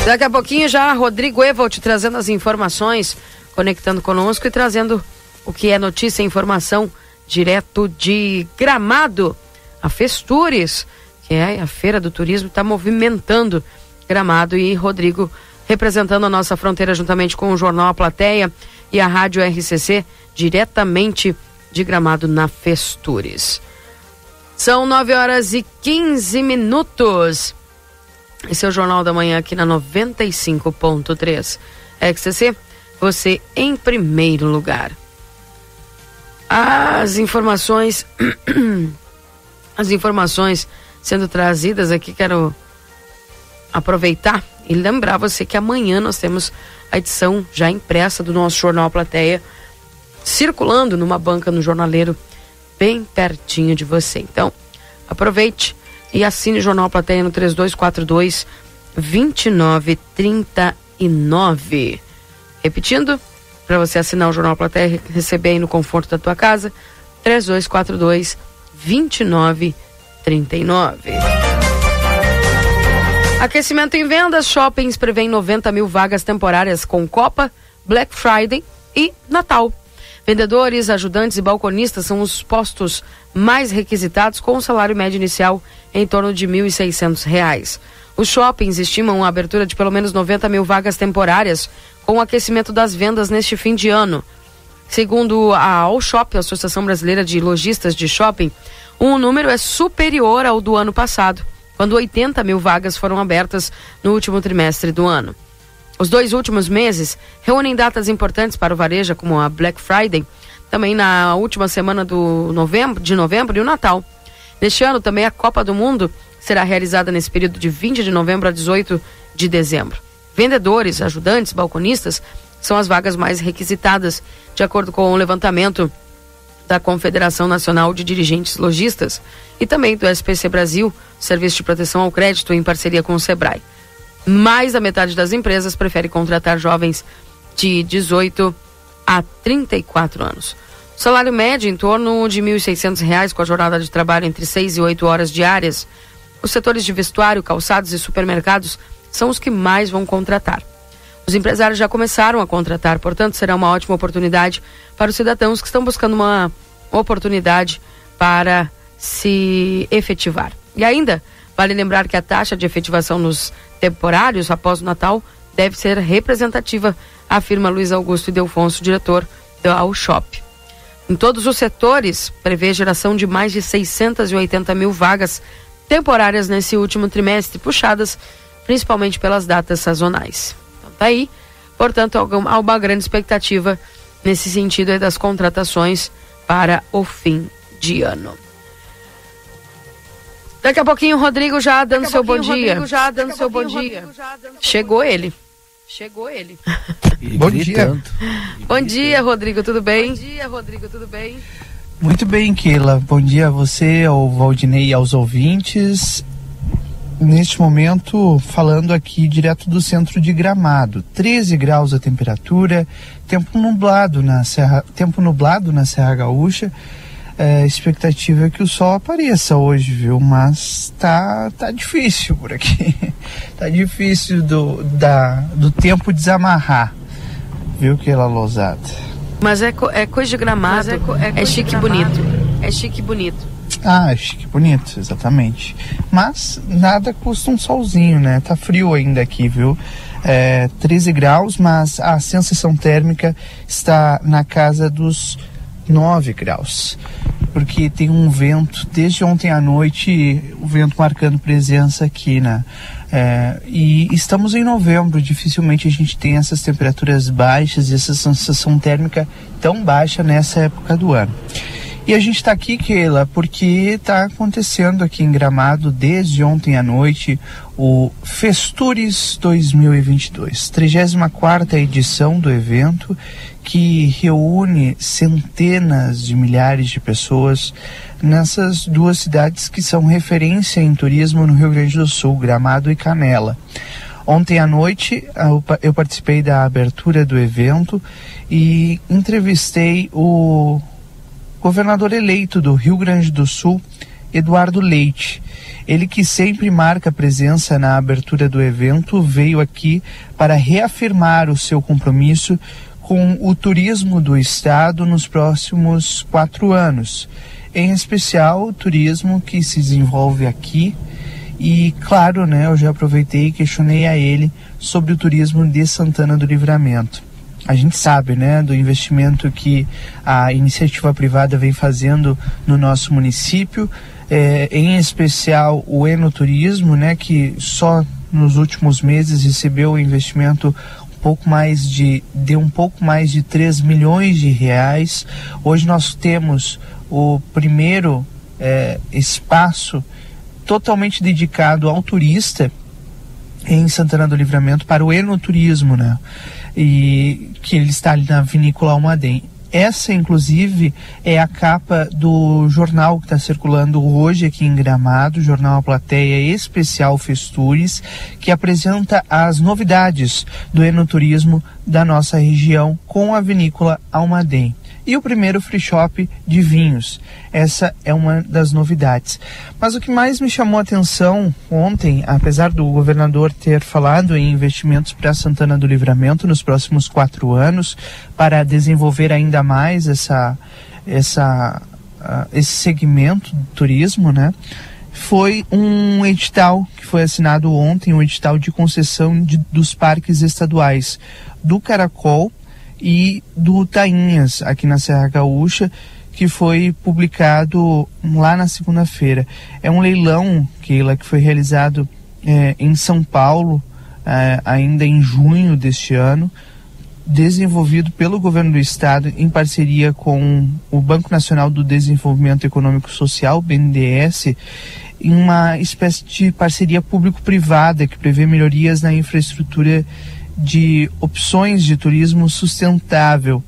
Speaker 1: Daqui a pouquinho já Rodrigo Evolt trazendo as informações, conectando conosco e trazendo o que é notícia e informação direto de Gramado. A Festures, que é a feira do turismo, está movimentando Gramado e Rodrigo representando a nossa fronteira juntamente com o jornal A Plateia e a rádio RCC diretamente de Gramado na Festures. São 9 horas e 15 minutos. Esse é o Jornal da Manhã aqui na 95.3. XCC, você em primeiro lugar. As informações. as informações sendo trazidas aqui, quero aproveitar e lembrar você que amanhã nós temos a edição já impressa do nosso Jornal Plateia circulando numa banca no jornaleiro bem pertinho de você. Então, aproveite e assine o Jornal Plateia no 3242 2939. Repetindo, para você assinar o Jornal Plateia e receber aí no conforto da tua casa, 3242 2939. Aquecimento em vendas, shoppings prevêem 90 mil vagas temporárias com Copa, Black Friday e Natal. Vendedores, ajudantes e balconistas são os postos mais requisitados com o salário médio inicial em torno de 1.600 reais. Os shoppings estimam a abertura de pelo menos 90 mil vagas temporárias com o aquecimento das vendas neste fim de ano. Segundo a Allshop, a Associação Brasileira de Lojistas de Shopping, o número é superior ao do ano passado, quando 80 mil vagas foram abertas no último trimestre do ano. Os dois últimos meses reúnem datas importantes para o varejo, como a Black Friday, também na última semana do novembro, de novembro e o Natal. Neste ano, também a Copa do Mundo será realizada nesse período de 20 de novembro a 18 de dezembro. Vendedores, ajudantes, balconistas são as vagas mais requisitadas, de acordo com o levantamento da Confederação Nacional de Dirigentes Logistas e também do SPC Brasil, Serviço de Proteção ao Crédito, em parceria com o Sebrae. Mais da metade das empresas prefere contratar jovens de 18 a 34 anos. Salário médio em torno de R$ 1.600 com a jornada de trabalho entre 6 e 8 horas diárias. Os setores de vestuário, calçados e supermercados são os que mais vão contratar. Os empresários já começaram a contratar, portanto, será uma ótima oportunidade para os cidadãos que estão buscando uma oportunidade para se efetivar. E ainda, vale lembrar que a taxa de efetivação nos temporários após o Natal deve ser representativa, afirma Luiz Augusto Delfonso, diretor da Allshop. Em todos os setores, prevê geração de mais de 680 mil vagas temporárias nesse último trimestre, puxadas principalmente pelas datas sazonais. Tá aí, portanto, há uma grande expectativa nesse sentido aí das contratações para o fim de ano. Daqui a pouquinho o Rodrigo já dando seu bom dia. já dando seu bom dia. Chegou ele. Chegou ele.
Speaker 20: Bom dia.
Speaker 1: Bom dia, Rodrigo, tudo bem? Bom dia, Rodrigo, tudo bem?
Speaker 20: Muito bem, Keila. Bom dia a você, ao Valdinei e aos ouvintes. Neste momento, falando aqui direto do centro de Gramado. 13 graus a temperatura, tempo nublado na Serra, tempo nublado na Serra Gaúcha. É, expectativa é que o sol apareça hoje, viu? Mas tá, tá difícil por aqui. tá difícil do, da, do tempo desamarrar, viu, Keila Lousada?
Speaker 1: Mas é, co- é coisa de gramado, é, co- é chique e bonito. É chique e bonito.
Speaker 20: Ah, chique, bonito, exatamente. Mas nada custa um solzinho, né? Tá frio ainda aqui, viu? É, 13 graus, mas a sensação térmica está na casa dos 9 graus. Porque tem um vento, desde ontem à noite, o vento marcando presença aqui, né? É, e estamos em novembro, dificilmente a gente tem essas temperaturas baixas e essa sensação térmica tão baixa nessa época do ano. E a gente está aqui, Keila, porque está acontecendo aqui em Gramado desde ontem à noite o Festures 2022, 34 edição do evento que reúne centenas de milhares de pessoas nessas duas cidades que são referência em turismo no Rio Grande do Sul, Gramado e Canela. Ontem à noite eu participei da abertura do evento e entrevistei o governador eleito do Rio Grande do Sul, Eduardo Leite. Ele que sempre marca presença na abertura do evento, veio aqui para reafirmar o seu compromisso com o turismo do estado nos próximos quatro anos. Em especial, o turismo que se desenvolve aqui. E, claro, né, eu já aproveitei e questionei a ele sobre o turismo de Santana do Livramento a gente sabe, né, do investimento que a iniciativa privada vem fazendo no nosso município, eh, em especial o enoturismo, né, que só nos últimos meses recebeu um investimento um pouco mais de, de um pouco mais de 3 milhões de reais. Hoje nós temos o primeiro eh, espaço totalmente dedicado ao turista em Santana do Livramento para o enoturismo, né? E que ele está ali na vinícola Almaden. Essa, inclusive, é a capa do jornal que está circulando hoje aqui em Gramado, o jornal A Plateia Especial Festures, que apresenta as novidades do enoturismo da nossa região com a vinícola Almaden. E o primeiro free shop de vinhos. Essa é uma das novidades. Mas o que mais me chamou a atenção ontem, apesar do governador ter falado em investimentos para Santana do Livramento nos próximos quatro anos, para desenvolver ainda mais essa, essa, uh, esse segmento do turismo, né? foi um edital que foi assinado ontem, um edital de concessão de, dos parques estaduais do Caracol e do Tainhas, aqui na Serra Gaúcha, que foi publicado lá na segunda-feira. É um leilão, Keila, que foi realizado é, em São Paulo, é, ainda em junho deste ano, desenvolvido pelo governo do estado em parceria com o Banco Nacional do Desenvolvimento Econômico Social, BNDES, em uma espécie de parceria público-privada que prevê melhorias na infraestrutura de opções de turismo sustentável.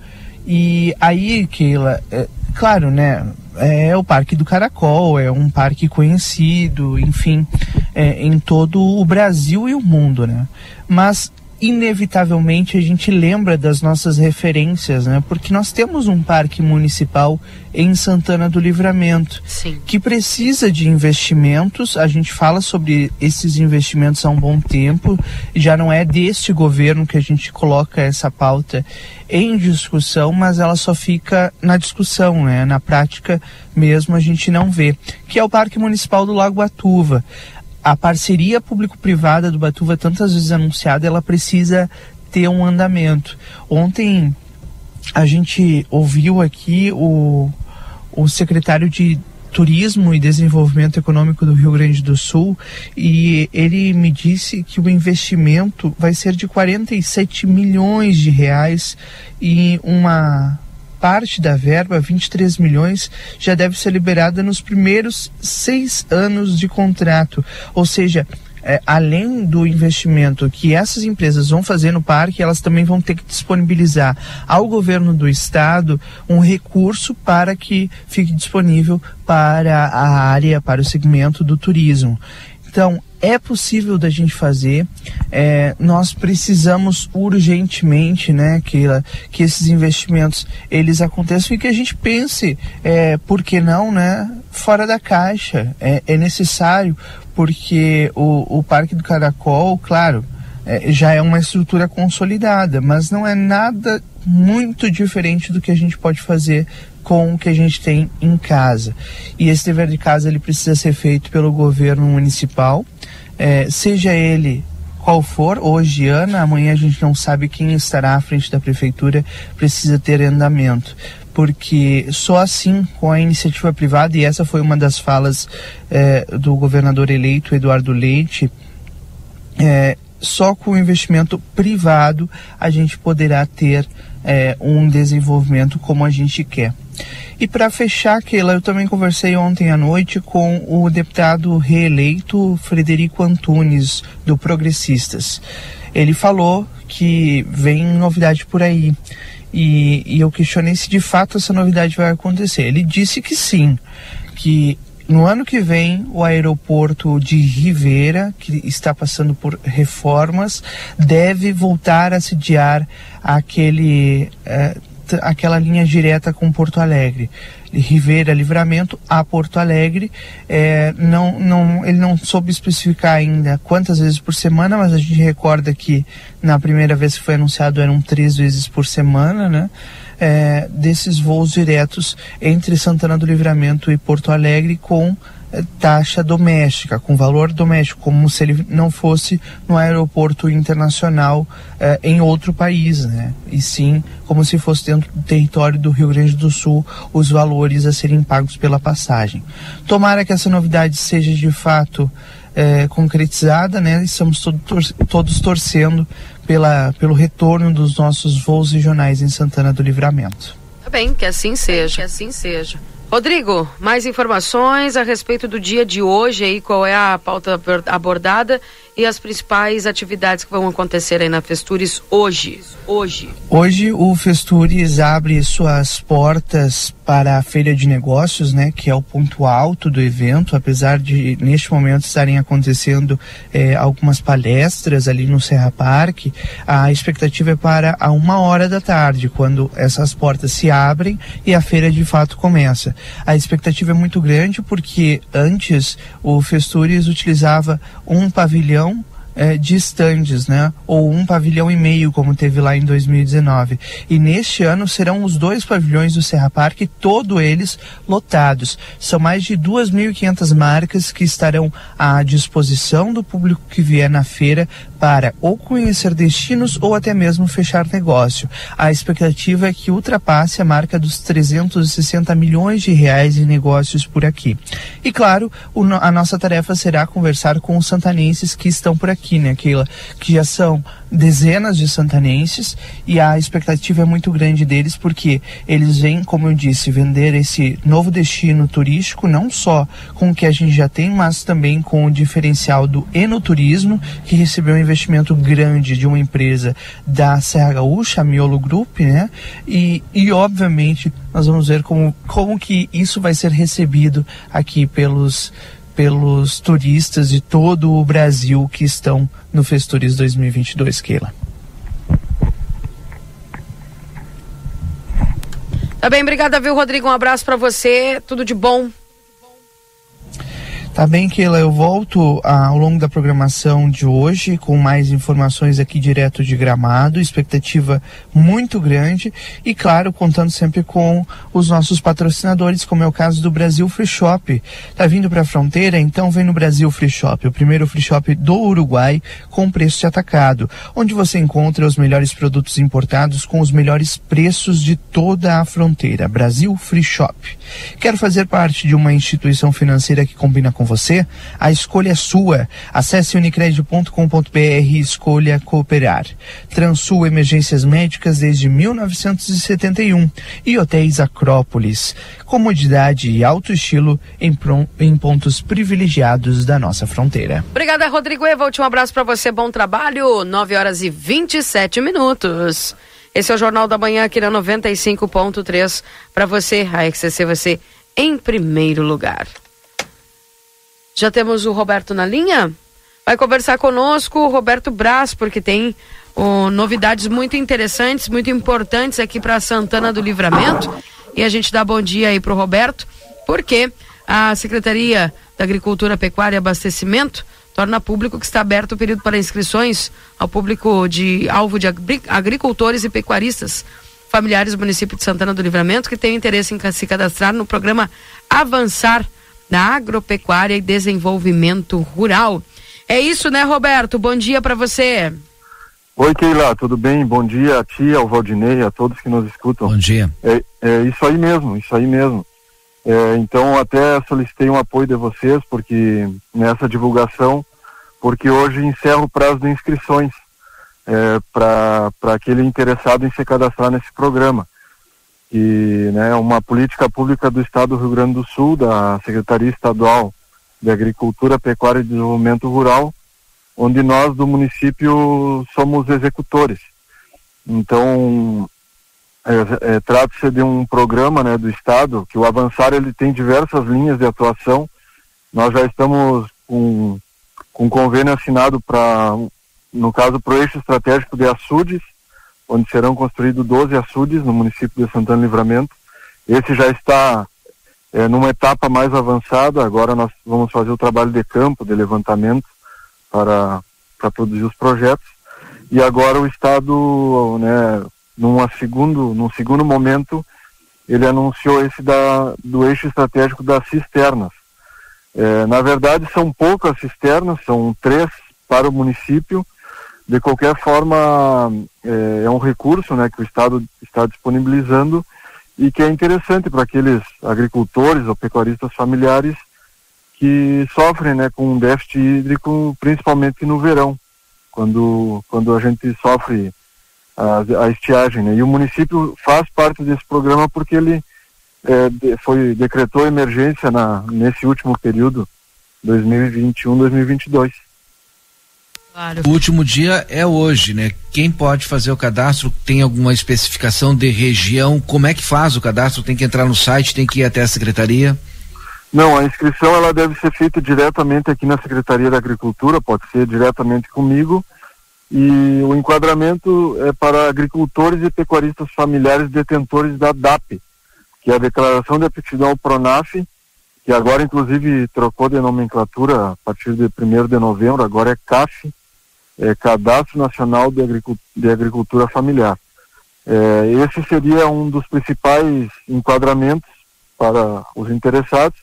Speaker 20: E aí, Keila, é, claro, né? É o Parque do Caracol, é um parque conhecido, enfim, é, em todo o Brasil e o mundo, né? Mas inevitavelmente a gente lembra das nossas referências, né? Porque nós temos um parque municipal em Santana do Livramento
Speaker 1: Sim.
Speaker 20: que precisa de investimentos. A gente fala sobre esses investimentos há um bom tempo. Já não é deste governo que a gente coloca essa pauta em discussão, mas ela só fica na discussão, né? Na prática mesmo a gente não vê. Que é o Parque Municipal do Lago Atuva a parceria público-privada do Batuva, tantas vezes anunciada, ela precisa ter um andamento. Ontem a gente ouviu aqui o, o secretário de Turismo e Desenvolvimento Econômico do Rio Grande do Sul e ele me disse que o investimento vai ser de 47 milhões de reais e uma parte da verba, 23 milhões, já deve ser liberada nos primeiros seis anos de contrato. Ou seja, é, além do investimento que essas empresas vão fazer no parque, elas também vão ter que disponibilizar ao governo do estado um recurso para que fique disponível para a área, para o segmento do turismo. Então, é possível da gente fazer. É, nós precisamos urgentemente, né, que, que esses investimentos eles aconteçam e que a gente pense, é, por que não, né, fora da caixa. É, é necessário porque o, o Parque do Caracol, claro, é, já é uma estrutura consolidada, mas não é nada muito diferente do que a gente pode fazer com o que a gente tem em casa. E esse dever de casa ele precisa ser feito pelo governo municipal, é, seja ele qual for, hoje Ana, amanhã a gente não sabe quem estará à frente da prefeitura, precisa ter andamento. Porque só assim, com a iniciativa privada, e essa foi uma das falas é, do governador eleito, Eduardo Leite, é, só com o investimento privado a gente poderá ter é, um desenvolvimento como a gente quer. E para fechar, Keila, eu também conversei ontem à noite com o deputado reeleito Frederico Antunes, do Progressistas. Ele falou que vem novidade por aí. E, e eu questionei se de fato essa novidade vai acontecer. Ele disse que sim, que no ano que vem, o aeroporto de Rivera, que está passando por reformas, deve voltar a sediar aquele, é, aquela linha direta com Porto Alegre. Rivera Livramento a Porto Alegre. É, não, não, ele não soube especificar ainda quantas vezes por semana, mas a gente recorda que na primeira vez que foi anunciado eram três vezes por semana, né? é, desses voos diretos entre Santana do Livramento e Porto Alegre com taxa doméstica, com valor doméstico, como se ele não fosse no aeroporto internacional é, em outro país, né? E sim como se fosse dentro do território do Rio Grande do Sul os valores a serem pagos pela passagem. Tomara que essa novidade seja de fato é, concretizada, né? Estamos todo, tor todos torcendo pela, pelo retorno dos nossos voos regionais em Santana do Livramento.
Speaker 1: Tá bem, que assim seja. Que assim seja. Rodrigo, mais informações a respeito do dia de hoje aí, qual é a pauta abordada e as principais atividades que vão acontecer aí na Festures hoje. Hoje.
Speaker 20: Hoje o Festures abre suas portas para a feira de negócios, né, que é o ponto alto do evento, apesar de neste momento estarem acontecendo eh, algumas palestras ali no Serra Parque, a expectativa é para a uma hora da tarde, quando essas portas se abrem e a feira de fato começa. A expectativa é muito grande porque antes o Festures utilizava um pavilhão eh, de estandes, né? Ou um pavilhão e meio, como teve lá em 2019. E neste ano serão os dois pavilhões do Serra Parque, todos eles lotados. São mais de 2.500 marcas que estarão à disposição do público que vier na feira para ou conhecer destinos ou até mesmo fechar negócio. A expectativa é que ultrapasse a marca dos 360 milhões de reais em negócios por aqui. E claro, o a nossa tarefa será conversar com os santanenses que estão por aqui, né, Keila? Que já são dezenas de santanenses e a expectativa é muito grande deles porque eles vêm, como eu disse, vender esse novo destino turístico, não só com o que a gente já tem, mas também com o diferencial do enoturismo, que recebeu um investimento grande de uma empresa da Serra Gaúcha, a Miolo Group, né? E, e obviamente nós vamos ver como, como que isso vai ser recebido aqui pelos pelos turistas de todo o Brasil que estão no Festures 2022, Keila.
Speaker 1: Tá bem, obrigada, viu, Rodrigo? Um abraço pra você, tudo de bom.
Speaker 20: Tá bem, Keila, eu volto ah, ao longo da programação de hoje com mais informações aqui direto de Gramado, expectativa muito grande e, claro, contando sempre com os nossos patrocinadores, como é o caso do Brasil Free Shop. Tá vindo para a fronteira? Então vem no Brasil Free Shop, o primeiro free shop do Uruguai com preço de atacado, onde você encontra os melhores produtos importados com os melhores preços de toda a fronteira. Brasil Free Shop. Quer fazer parte de uma instituição financeira que combina com você? A escolha é sua. Acesse unicred.com.br e escolha cooperar. Transul Emergências Médicas desde 1971 e Hotéis Acrópolis. Comodidade e alto estilo em, pron- em pontos privilegiados da nossa fronteira.
Speaker 1: Obrigada, Rodrigo Evolt. Um abraço pra você, bom trabalho. 9 horas e 27 minutos. Esse é o Jornal da Manhã aqui na 95.3. Pra você, a XCC ser em primeiro lugar. Já temos o Roberto na linha? Vai conversar conosco o Roberto Braz, porque tem ó, novidades muito interessantes, muito importantes aqui para Santana do Livramento. E a gente dá bom dia aí pro Roberto, porque a Secretaria da Agricultura, Pecuária e Abastecimento torna público que está aberto o período para inscrições ao público de alvo de agri- agricultores e pecuaristas familiares do município de Santana do Livramento que têm interesse em se cadastrar no programa Avançar na Agropecuária e Desenvolvimento Rural. É isso, né, Roberto? Bom dia para você.
Speaker 21: Oi, Keila, tudo bem? Bom dia a ti, ao Valdinei, a todos que nos escutam.
Speaker 22: Bom dia.
Speaker 21: É, é isso aí mesmo, isso aí mesmo. É, então, até solicitei um apoio de vocês, porque nessa divulgação, porque hoje encerra o prazo de inscrições é, para aquele interessado em se cadastrar nesse programa. E né, é uma política pública do Estado do Rio Grande do Sul, da Secretaria Estadual de Agricultura, Pecuária e Desenvolvimento Rural, onde nós do município somos executores. Então, é, é, trata-se de um programa né, do Estado, que o Avançar ele tem diversas linhas de atuação. Nós já estamos com, com convênio assinado para, no caso, para o eixo estratégico de açudes, onde serão construídos 12 açudes no município de Santana Livramento. Esse já está é, numa etapa mais avançada, agora nós vamos fazer o trabalho de campo, de levantamento, para, para produzir os projetos. E agora o Estado, né, numa segundo, num segundo momento, ele anunciou esse da, do eixo estratégico das cisternas. É, na verdade, são poucas cisternas, são três para o município. De qualquer forma, é, é um recurso né, que o Estado está disponibilizando e que é interessante para aqueles agricultores ou pecuaristas familiares que sofrem né, com um déficit hídrico, principalmente no verão, quando, quando a gente sofre a, a estiagem. Né? E o município faz parte desse programa porque ele é, foi decretou emergência na, nesse último período, 2021-2022.
Speaker 3: O último dia é hoje, né? Quem pode fazer o cadastro tem alguma especificação de região? Como é que faz o cadastro? Tem que entrar no site, tem que ir até a secretaria?
Speaker 21: Não, a inscrição ela deve ser feita diretamente aqui na Secretaria da Agricultura, pode ser diretamente comigo. E o enquadramento é para agricultores e pecuaristas familiares detentores da DAP, que é a Declaração de Aptidão ao Pronaf, que agora inclusive trocou de nomenclatura a partir de 1 de novembro, agora é CAF, é Cadastro Nacional de, Agricu- de Agricultura Familiar. É, esse seria um dos principais enquadramentos para os interessados.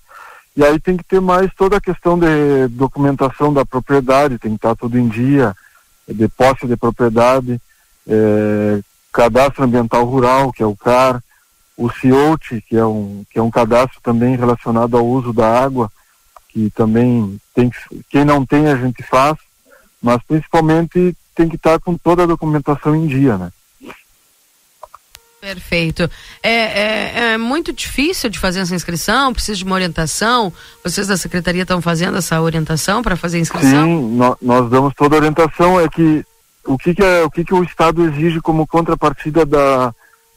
Speaker 21: E aí tem que ter mais toda a questão de documentação da propriedade, tem que estar tudo em dia, de posse de propriedade, é, cadastro ambiental rural, que é o CAR, o CIOT, que é um, que é um cadastro também relacionado ao uso da água, que também tem que, quem não tem a gente faz, mas principalmente tem que estar com toda a documentação em dia, né?
Speaker 1: Perfeito. É, é, é muito difícil de fazer essa inscrição, precisa de uma orientação. Vocês da secretaria estão fazendo essa orientação para fazer a inscrição?
Speaker 21: Sim, nó- nós damos toda a orientação. É que o que, que, é, o, que, que o Estado exige como contrapartida da,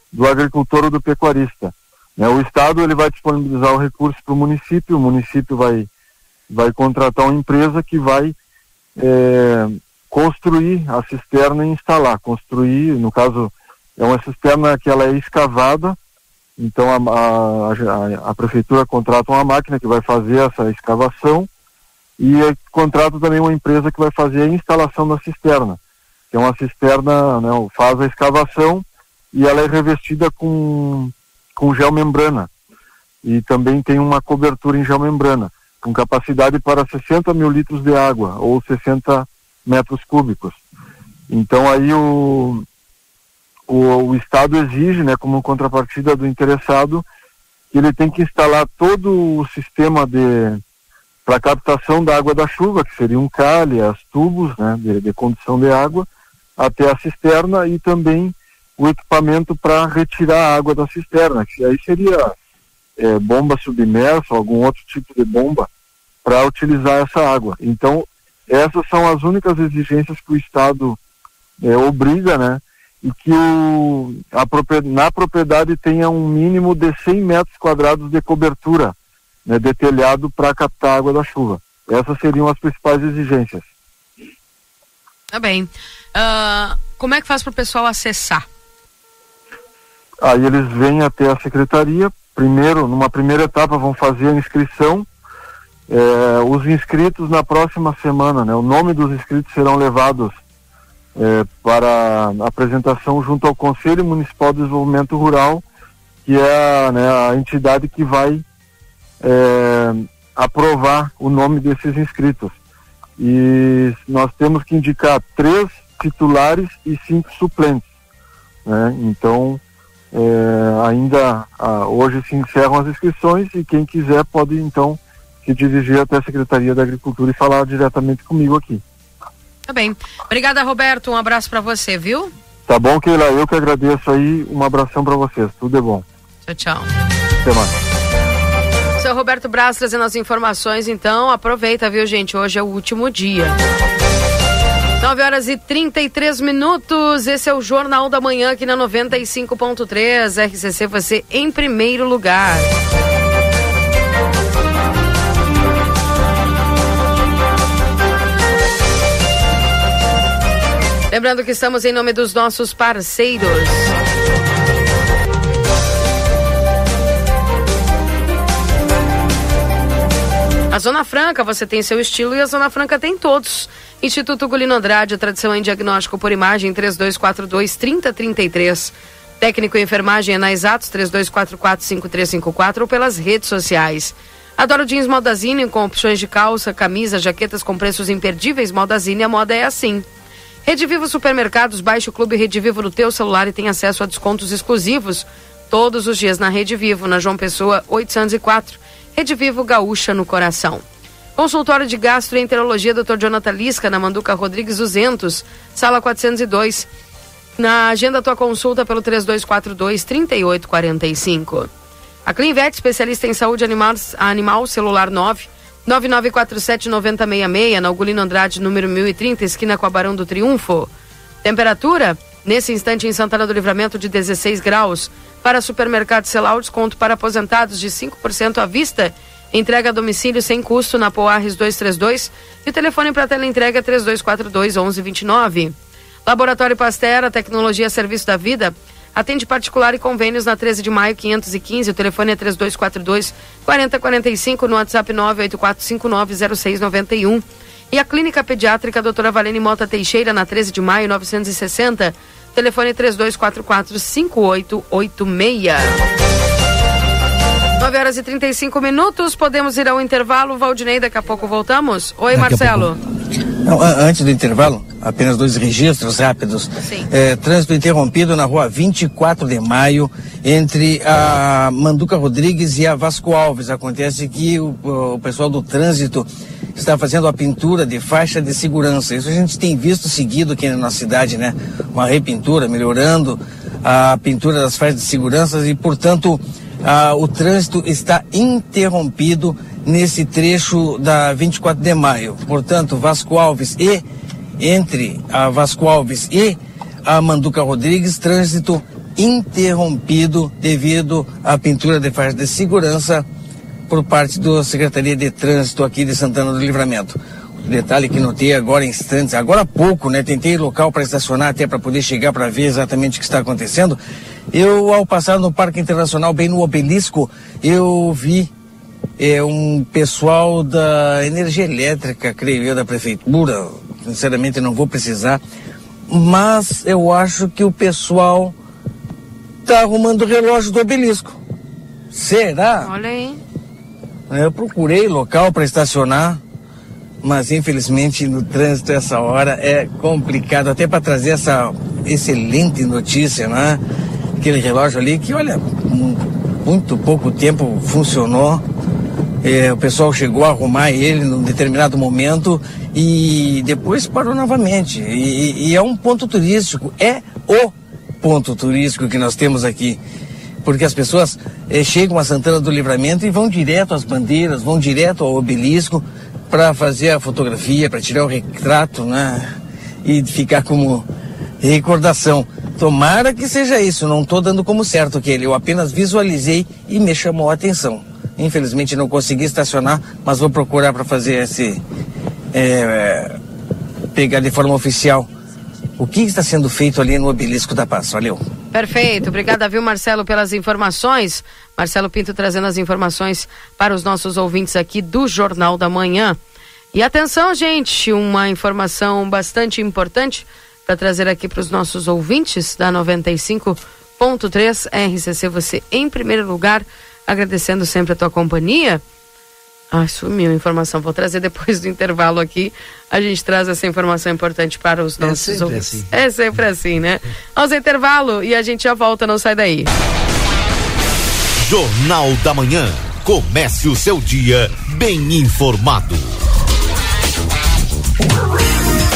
Speaker 21: do agricultor ou do pecuarista? Né? O Estado ele vai disponibilizar o recurso para o município, o município vai, vai contratar uma empresa que vai é, construir a cisterna e instalar. Construir, no caso, é uma cisterna que ela é escavada, então a, a, a, prefeitura contrata uma máquina que vai fazer essa escavação e é, contrata também uma empresa que vai fazer a instalação da cisterna. Que é uma cisterna, né, faz a escavação e ela é revestida com, com geomembrana. E também tem uma cobertura em geomembrana, com capacidade para 60 mil litros de água, ou 60 metros cúbicos. Então aí o, o, o Estado exige, né, como contrapartida do interessado, que ele tem que instalar todo o sistema de para captação da água da chuva, que seria um calha, tubos, né, de, de condução de água, até a cisterna e também o equipamento para retirar a água da cisterna, que aí seria é, bomba submersa, algum outro tipo de bomba para utilizar essa água. Então, essas são as únicas exigências que o Estado é, obriga, né? E que o, a propria- na propriedade tenha um mínimo de 100 metros quadrados de cobertura né, de telhado para captar a água da chuva. Essas seriam as principais exigências.
Speaker 1: Tá bem. Ah, como é que faz para o pessoal acessar?
Speaker 21: Aí eles vêm até a secretaria, primeiro, numa primeira etapa, vão fazer a inscrição. É, os inscritos na próxima semana, né? O nome dos inscritos serão levados é, para apresentação junto ao Conselho Municipal de Desenvolvimento Rural, que é a, né, a entidade que vai é, aprovar o nome desses inscritos. E nós temos que indicar três titulares e cinco suplentes. Né? Então, é, ainda ah, hoje se encerram as inscrições e quem quiser pode então se dirigir até a Secretaria da Agricultura e falar diretamente comigo aqui.
Speaker 1: Tá bem. Obrigada, Roberto. Um abraço para você, viu?
Speaker 21: Tá bom, Keila? Eu que agradeço aí. Um abração para vocês. Tudo é bom.
Speaker 1: Tchau, tchau.
Speaker 21: Até mais.
Speaker 1: Seu Roberto Braz trazendo as informações, então aproveita, viu, gente? Hoje é o último dia. 9 horas e 33 minutos. Esse é o Jornal da Manhã aqui na 95.3. RCC você em primeiro lugar. Lembrando que estamos em nome dos nossos parceiros. A Zona Franca, você tem seu estilo e a Zona Franca tem todos. Instituto Gulino Andrade, tradição em diagnóstico por imagem, 3242-3033. Técnico em enfermagem é na Exatos, 3244-5354 ou pelas redes sociais. Adoro jeans Modazine com opções de calça, camisa, jaquetas com preços imperdíveis. Modazine, a moda é assim. Rede Vivo Supermercados, baixe o Clube Rede Vivo no teu celular e tem acesso a descontos exclusivos todos os dias na Rede Vivo, na João Pessoa 804. Rede Vivo Gaúcha no coração. Consultório de Gastroenterologia Dr. Jonathan Lisca, na Manduca Rodrigues 200, sala 402. Na agenda tua consulta pelo 3242 3845. A Clinvet, especialista em saúde animal, animal celular 9 9947-9066, na Ugolino Andrade, número 1030, esquina com a Barão do Triunfo. Temperatura, nesse instante em Santana do Livramento, de 16 graus. Para supermercado Celal, desconto para aposentados de 5% à vista. Entrega a domicílio sem custo na Poarres 232 e o telefone para tela entrega 3242 1129. Laboratório Pastera, tecnologia serviço da vida. Atende particular e convênios na 13 de maio 515. O telefone é 3242 4045 no WhatsApp 984590691. E a Clínica Pediátrica Doutora Valene Mota Teixeira na 13 de maio 960. Telefone 3244 5886. 9 horas e 35 minutos, podemos ir ao intervalo. Valdinei, daqui a pouco voltamos. Oi,
Speaker 4: Daqui
Speaker 1: Marcelo.
Speaker 4: Não, antes do intervalo, apenas dois registros rápidos. É, trânsito interrompido na rua 24 de maio, entre a Manduca Rodrigues e a Vasco Alves. Acontece que o, o pessoal do trânsito está fazendo a pintura de faixa de segurança. Isso a gente tem visto seguido aqui na nossa cidade, né? Uma repintura, melhorando a pintura das faixas de segurança e, portanto, ah, o trânsito está interrompido nesse trecho da 24 de maio. Portanto, Vasco Alves e entre a Vasco Alves e a Manduca Rodrigues, trânsito interrompido devido à pintura de faixa de segurança por parte da Secretaria de Trânsito aqui de Santana do Livramento. Detalhe que notei agora instantes, agora há pouco, né? Tentei local para estacionar até para poder chegar para ver exatamente o que está acontecendo. Eu, ao passar no Parque Internacional, bem no obelisco, eu vi é, um pessoal da energia elétrica, creio eu, da prefeitura. Sinceramente, não vou precisar. Mas eu acho que o pessoal está arrumando o relógio do obelisco. Será?
Speaker 1: Olha aí.
Speaker 4: Eu procurei local para estacionar, mas infelizmente no trânsito essa hora é complicado, até para trazer essa excelente notícia, né? Aquele relógio ali que, olha, mu- muito pouco tempo funcionou. É, o pessoal chegou a arrumar ele num determinado momento e depois parou novamente. E, e é um ponto turístico, é o ponto turístico que nós temos aqui porque as pessoas eh, chegam a Santana do Livramento e vão direto às bandeiras, vão direto ao obelisco para fazer a fotografia, para tirar o retrato, né? E ficar como recordação. Tomara que seja isso, não estou dando como certo aquele, eu apenas visualizei e me chamou a atenção. Infelizmente não consegui estacionar, mas vou procurar para fazer esse. eh, pegar de forma oficial o que está sendo feito ali no obelisco da Paz. Valeu.
Speaker 1: Perfeito, obrigada, viu, Marcelo, pelas informações. Marcelo Pinto trazendo as informações para os nossos ouvintes aqui do Jornal da Manhã. E atenção, gente, uma informação bastante importante para trazer aqui para os nossos ouvintes da 95.3 RCC, você em primeiro lugar, agradecendo sempre a tua companhia. Ah, sumiu a informação. Vou trazer depois do intervalo aqui. A gente traz essa informação importante para os
Speaker 3: É
Speaker 1: nossos
Speaker 3: sempre
Speaker 1: ouvintes.
Speaker 3: assim.
Speaker 1: É sempre assim, né? Vamos ao intervalo e a gente já volta, não sai daí.
Speaker 9: Jornal da Manhã. Comece o seu dia bem informado.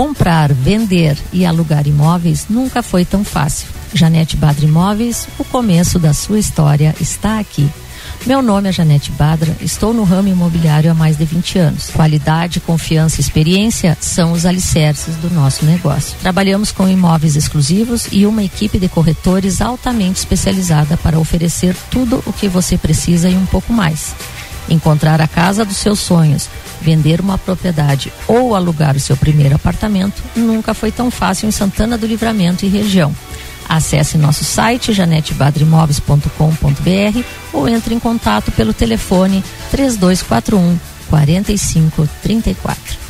Speaker 22: Comprar, vender e alugar imóveis nunca foi tão fácil. Janete Badra Imóveis, o começo da sua história está aqui. Meu nome é Janete Badra, estou no ramo imobiliário há mais de 20 anos. Qualidade, confiança e experiência são os alicerces do nosso negócio. Trabalhamos com imóveis exclusivos e uma equipe de corretores altamente especializada para oferecer tudo o que você precisa e um pouco mais. Encontrar a casa dos seus sonhos, vender uma propriedade ou alugar o seu primeiro apartamento nunca foi tão fácil em Santana do Livramento e região. Acesse nosso site janetebadrimóveis.com.br ou entre em contato pelo telefone 3241 4534.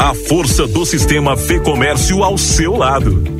Speaker 23: a força do sistema Fê Comércio ao seu lado.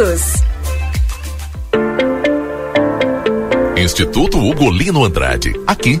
Speaker 10: todos.
Speaker 5: Instituto Ugolino Andrade. Aqui,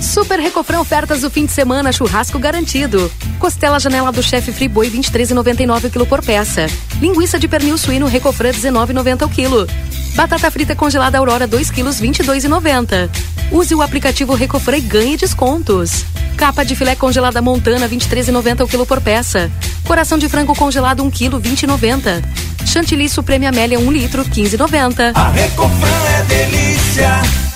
Speaker 1: Super Recofran ofertas do fim de semana, churrasco garantido. Costela janela do chefe Friboi 23,99 kg por peça. Linguiça de pernil suíno Recofran 19,90 o quilo. Batata frita congelada Aurora 2 kg 22,90. Use o aplicativo Recofran e ganhe descontos. Capa de filé congelada Montana 23,90 o quilo por peça. Coração de frango congelado 1 kg 20,90. Chantilly Supreme Amélia 1 litro 15,90.
Speaker 4: A Recofran é delícia.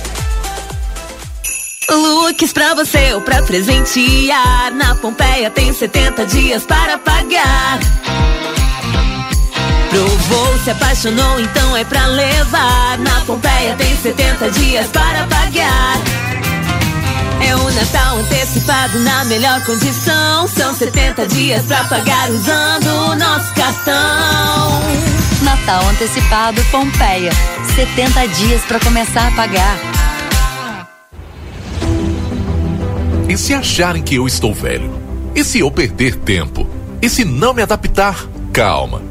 Speaker 11: Looks pra você ou pra presentear. Na Pompeia tem 70 dias para pagar. Provou, se apaixonou, então é pra levar. Na Pompeia tem 70 dias para pagar. É o Natal antecipado na melhor condição. São 70 dias pra pagar usando o nosso cartão.
Speaker 24: Natal antecipado Pompeia. 70 dias para começar a pagar.
Speaker 5: E se acharem que eu estou velho? E se eu perder tempo? E se não me adaptar? Calma.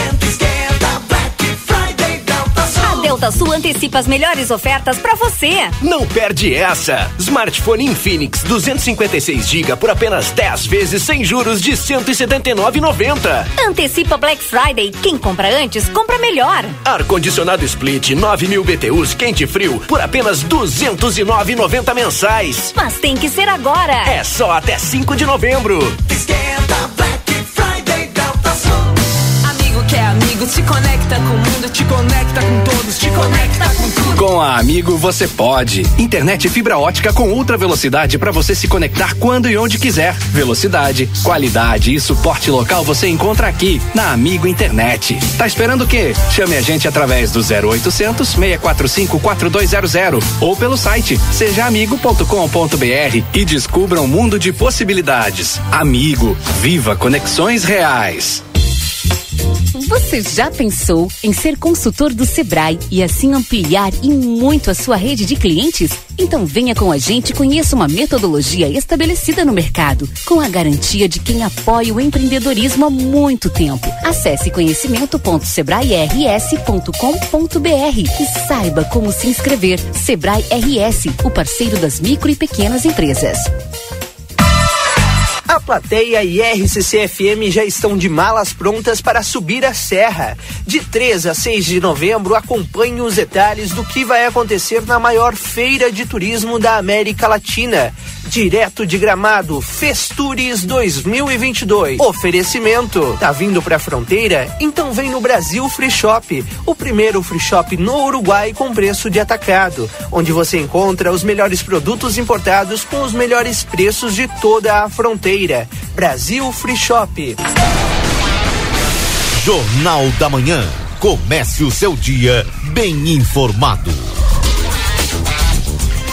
Speaker 4: Delta Sul.
Speaker 10: Antecipa as melhores ofertas pra você.
Speaker 13: Não perde essa! Smartphone Infinix 256 GB por apenas 10 vezes sem juros de 179,90.
Speaker 10: Antecipa Black Friday. Quem compra antes, compra melhor.
Speaker 13: Ar-condicionado Split 9000 BTUs quente e frio por apenas 209,90 mensais.
Speaker 10: Mas tem que ser agora.
Speaker 13: É só até 5 de novembro.
Speaker 4: Esquenta, Black
Speaker 11: Se conecta com o mundo, te conecta com todos, te conecta com tudo.
Speaker 25: Com a Amigo você pode. Internet fibra ótica com ultra velocidade para você se conectar quando e onde quiser. Velocidade, qualidade e suporte local você encontra aqui na Amigo Internet. Tá esperando o quê? Chame a gente através do 0800 645 4200 ou pelo site sejaamigo.com.br e descubra um mundo de possibilidades. Amigo, viva conexões reais.
Speaker 18: Você já pensou em ser consultor do Sebrae e assim ampliar e muito a sua rede de clientes? Então venha com a gente e conheça uma metodologia estabelecida no mercado, com a garantia de quem apoia o empreendedorismo há muito tempo. Acesse conhecimento.sebrae-rs.com.br e saiba como se inscrever. Sebrae RS, o parceiro das micro e pequenas empresas.
Speaker 26: A plateia e RCC-FM já estão de malas prontas para subir a serra. De 3 a 6 de novembro, acompanhe os detalhes do que vai acontecer na maior feira de turismo da América Latina. Direto de Gramado, Festures 2022. Oferecimento. Tá vindo pra fronteira? Então vem no Brasil Free Shop, o primeiro free shop no Uruguai com preço de atacado, onde você encontra os melhores produtos importados com os melhores preços de toda a fronteira. Brasil Free Shop.
Speaker 9: Jornal da Manhã. Comece o seu dia bem informado.